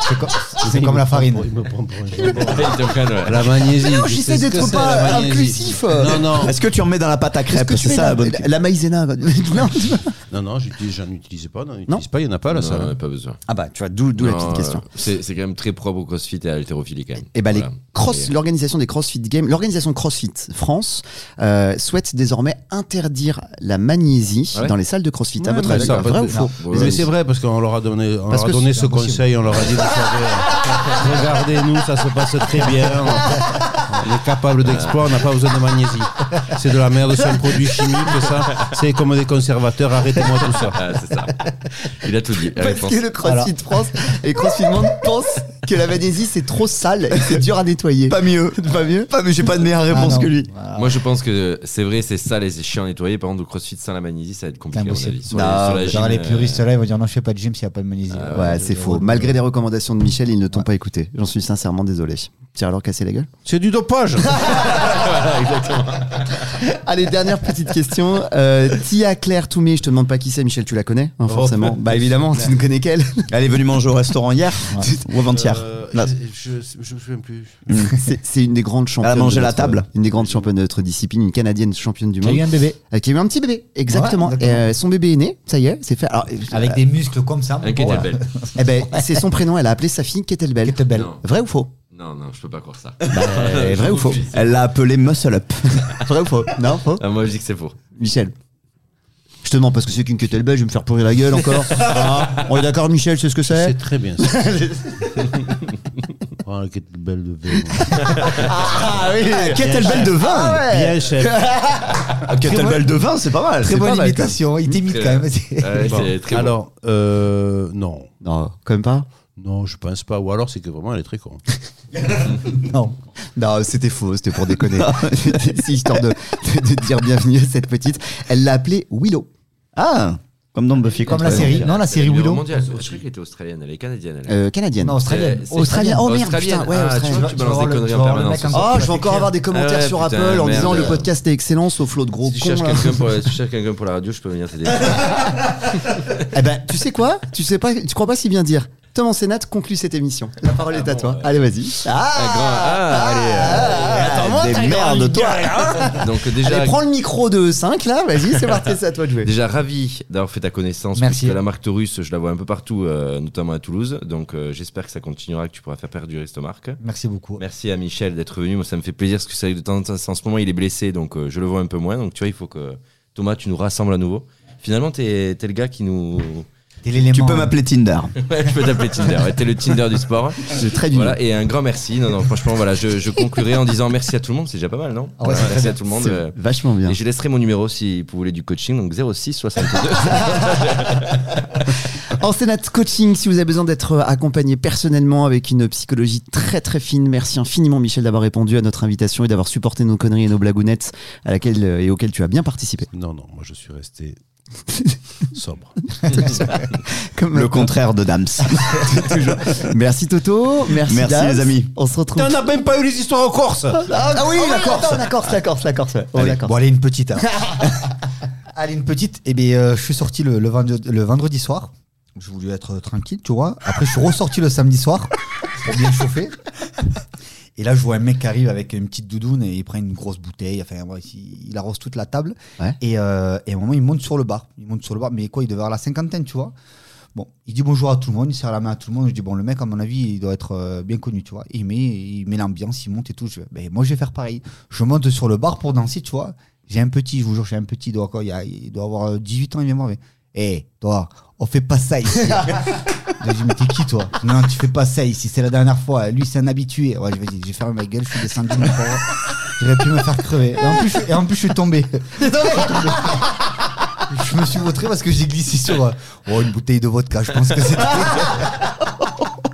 C'est comme, [laughs] c'est comme la farine. Il me prend pour. La magnésie. non, j'essaie d'être c'est, pas inclusif. Non, non. Est-ce que tu en mets dans la pâte à crêpes C'est ça la, la bonne la, maïzena Non. Non, j'en utilise pas. Non, Non. utilise pas, il n'y en a pas là, ça. Non, pas besoin. Ah bah, tu vois, d'où la petite question. C'est c'est quand même très propre au crossfit et à l'haltérophilie quand même. Et bah, Voilà. les cross, Et- l'organisation des CrossFit Games, l'organisation CrossFit France euh, souhaite désormais interdire la magnésie Ah dans les salles de CrossFit. à votre avis, ça, vrai ou faux Les Mais c'est vrai parce qu'on leur a donné, on Parce leur a que donné c'est ce conseil, on leur a dit savez, regardez nous, ça se passe très bien, [laughs] on est capable d'exploit, on n'a pas besoin de magnésie. C'est de la merde, c'est un produit chimique, ça. C'est comme des conservateurs, arrêtez-moi tout ça. Ah, c'est ça. Il a tout dit. Parce réponse. que le CrossFit France et CrossFit Monde pensent que la magnésie c'est trop sale et c'est dur à nettoyer. Pas mieux. Pas mieux. Pas mieux. J'ai pas de meilleure Ah, réponse que lui. Voilà. Moi, je pense que c'est vrai, c'est sale et c'est chiant à nettoyer. Par contre, le crossfit sans la magnésie, ça va être compliqué. Sur Non, les- sur gym, les euh, puristes là, ils vont dire non, je fais pas de gym s'il n'y a pas de magnésie. Ah Ouais, c'est faux. Malgré les recommandations de Michel, ils ne t'ont pas écouté. J'en suis sincèrement désolé. Tiens alors casser la gueule C'est du dopage. [laughs] Allez, dernière petite question. Euh, Tia Claire Toumé, je te demande pas qui c'est, Michel, tu la connais hein, Forcément. bah évidemment, tu ne connais qu'elle. Elle est venue manger au restaurant hier [laughs] ou avant-hier. Euh, je, je me souviens plus. C'est- C'est une des grandes championnes. Elle a mangé la notre- table. Une des grandes championnes de notre discipline, une canadienne championne du Qui a monde. eu un bébé. Euh, qui a eu un petit bébé, exactement. Ouais, exactement. Et, euh, son bébé est né, ça y est, c'est fait. Alors, Avec euh, des muscles comme ça. Un kettlebell. [laughs] eh ben, c'est son prénom, elle a appelé sa fille Kettlebell. Kettlebell. Non. Vrai ou faux? Non, non, je peux pas croire ça. Bah, [laughs] Vrai ou faux Elle l'a appelé Muscle Up. [laughs] Vrai ou faux Non, faux Ah, moi, je dis que c'est faux. Michel. Je te demande parce que c'est qu'une kettlebell, je vais me faire pourrir la gueule encore. [laughs] Ah, on est d'accord, Michel, c'est ce que c'est C'est très bien ça. oh, le kettlebell de vélo. Ah oui Kettlebell de vin Bien, chef. Kettlebell de vin, c'est pas mal. Très c'est pas bonne mal, imitation. Il t'imite quand même. Ouais, Bon, c'est très bon. Alors, euh, non. Non, quand même pas. Non, je pense pas. Ou alors, c'est que vraiment, elle est très con. [laughs] Non. Non, c'était faux, c'était pour déconner. [laughs] c'est histoire de, de- de dire bienvenue à cette petite. Elle l'a appelée Willow. Ah, comme dans Buffy. Comme la série. Non, la série Willow. mondiale. Je croyais qu'elle était australienne. Elle est canadienne. Elle. Euh, canadienne. Non, australienne. Australienne. Oh merde, Australienne. putain, ouais, Ah, australienne. tu balances des conneries en permanence. Oh, je vais encore avoir des commentaires Ouais, sur putain, Apple en merde. disant le podcast est excellent sauf l'autre gros Si tu con. cherches là. quelqu'un pour, si tu cherches quelqu'un pour la radio, je peux venir t'aider. [laughs] Eh ben, tu sais quoi? Tu sais pas, tu crois pas si bien dire Thomas Sénat conclut cette émission. La parole est à toi. Allez, vas-y. Ah, Ah, ah, allez, attends, moi, Des merdes, toi. gars. [laughs] Donc déjà, Allez, prends le micro de 5 là, vas-y, c'est parti, c'est à toi de jouer. déjà ravi d'avoir fait ta connaissance. Merci. Parce que la marque Taurus, je la vois un peu partout, euh, notamment à Toulouse. Donc euh, j'espère que ça continuera, que tu pourras faire perdurer cette marque. Merci beaucoup. Merci à Michel d'être venu. Moi, ça me fait plaisir parce que c'est vrai que de temps en temps, en ce moment, il est blessé, donc euh, je le vois un peu moins. Donc tu vois, il faut que Thomas, tu nous rassembles à nouveau. Finalement, t'es es le gars qui nous. Tu peux m'appeler Tinder. [laughs] Ouais, je peux t'appeler Tinder. Ouais, t'es le Tinder du sport. C'est très du Voilà, et un grand merci. Non, non, franchement, voilà, je, je conclurai en disant merci à tout le monde. C'est déjà pas mal, non Ah ouais, Merci bien. à tout le monde. Euh, vachement bien. Et je laisserai mon numéro si vous voulez du coaching, donc 06 62. [laughs] En Sénat Coaching, si vous avez besoin d'être accompagné personnellement avec une psychologie très très fine, merci infiniment Michel d'avoir répondu à notre invitation et d'avoir supporté nos conneries et nos blagounettes à laquelle euh, et auxquelles tu as bien participé. Non, non, moi, je suis resté [laughs] sobre. [laughs] Comme Le contraire de Dams. [laughs] Merci Toto, merci. Merci, les amis. On se retrouve. On n'a même pas eu les histoires en Corse Ah, ah oui, la Corse, la Corse, la Corse, la Corse, la Corse. ouais. Oh, Allez, la Corse. bon, allez, une petite. hein. allez, une petite. Eh bien, euh, je suis sorti le, le vendredi, le vendredi soir. Je voulais être tranquille, tu vois. Après, je suis ressorti le samedi soir pour bien chauffer. Et là, je vois un mec qui arrive avec une petite doudoune et il prend une grosse bouteille. Enfin, il, il arrose toute la table. Ouais. Et, euh, et à un moment, il monte sur le bar. Il monte sur le bar, mais quoi, il devait avoir la cinquantaine, tu vois. Bon, il dit bonjour à tout le monde, il serre la main à tout le monde. Je dis, bon, le mec, à mon avis, il doit être euh, bien connu, tu vois. Et il met, il met l'ambiance, il monte et tout. Je, ben, moi, je vais faire pareil. Je monte sur le bar pour danser, tu vois. J'ai un petit, je vous jure, j'ai un petit, il doit, quoi, il, y a- il doit avoir euh, 18 ans, il vient voir. Hé, toi, on fait pas ça ici. [laughs] J'ai dit, mais t'es qui, toi Non, tu fais pas ça ici, c'est la dernière fois. Lui, c'est un habitué. Ouais, je vais dire, j'ai fermé ma gueule, je suis descendu. J'aurais pu me faire crever. Et en plus, je, et en plus, je suis tombé. [laughs] Je suis tombé. Je me suis vautré parce que j'ai glissé sur euh, oh, une bouteille de vodka. Je pense que c'était. [laughs]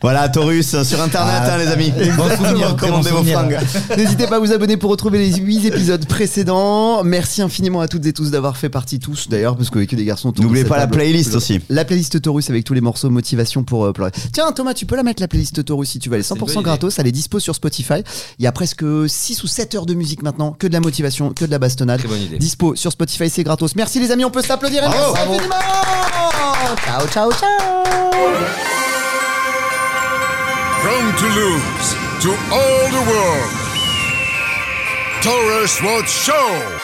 Voilà, Taurus sur internet, Ah, hein, les amis. bon souvenir, très bon Commandez vos fringues. N'hésitez pas à vous abonner pour retrouver les 8 épisodes précédents. Merci infiniment à toutes et tous d'avoir fait partie, tous d'ailleurs, parce que que des garçons. N'oubliez pas la table. playlist aussi. La playlist Taurus avec tous les morceaux motivation pour euh, pleurer. Tiens Thomas, tu peux la mettre la playlist Taurus si tu veux. Elle est C'est une bonne 100% idée. gratos, elle est dispo sur Spotify. Il y a presque 6 ou 7 heures de musique maintenant, que de la motivation, que de la bastonnade. Très bonne idée. Dispo sur Spotify, c'est gratos. Merci les amis, on peut s'applaudir. et Merci infiniment. Ciao, ciao, ciao. From Toulouse to all the world, Taurus Road Show.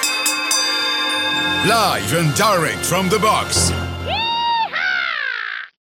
Live and direct from the box.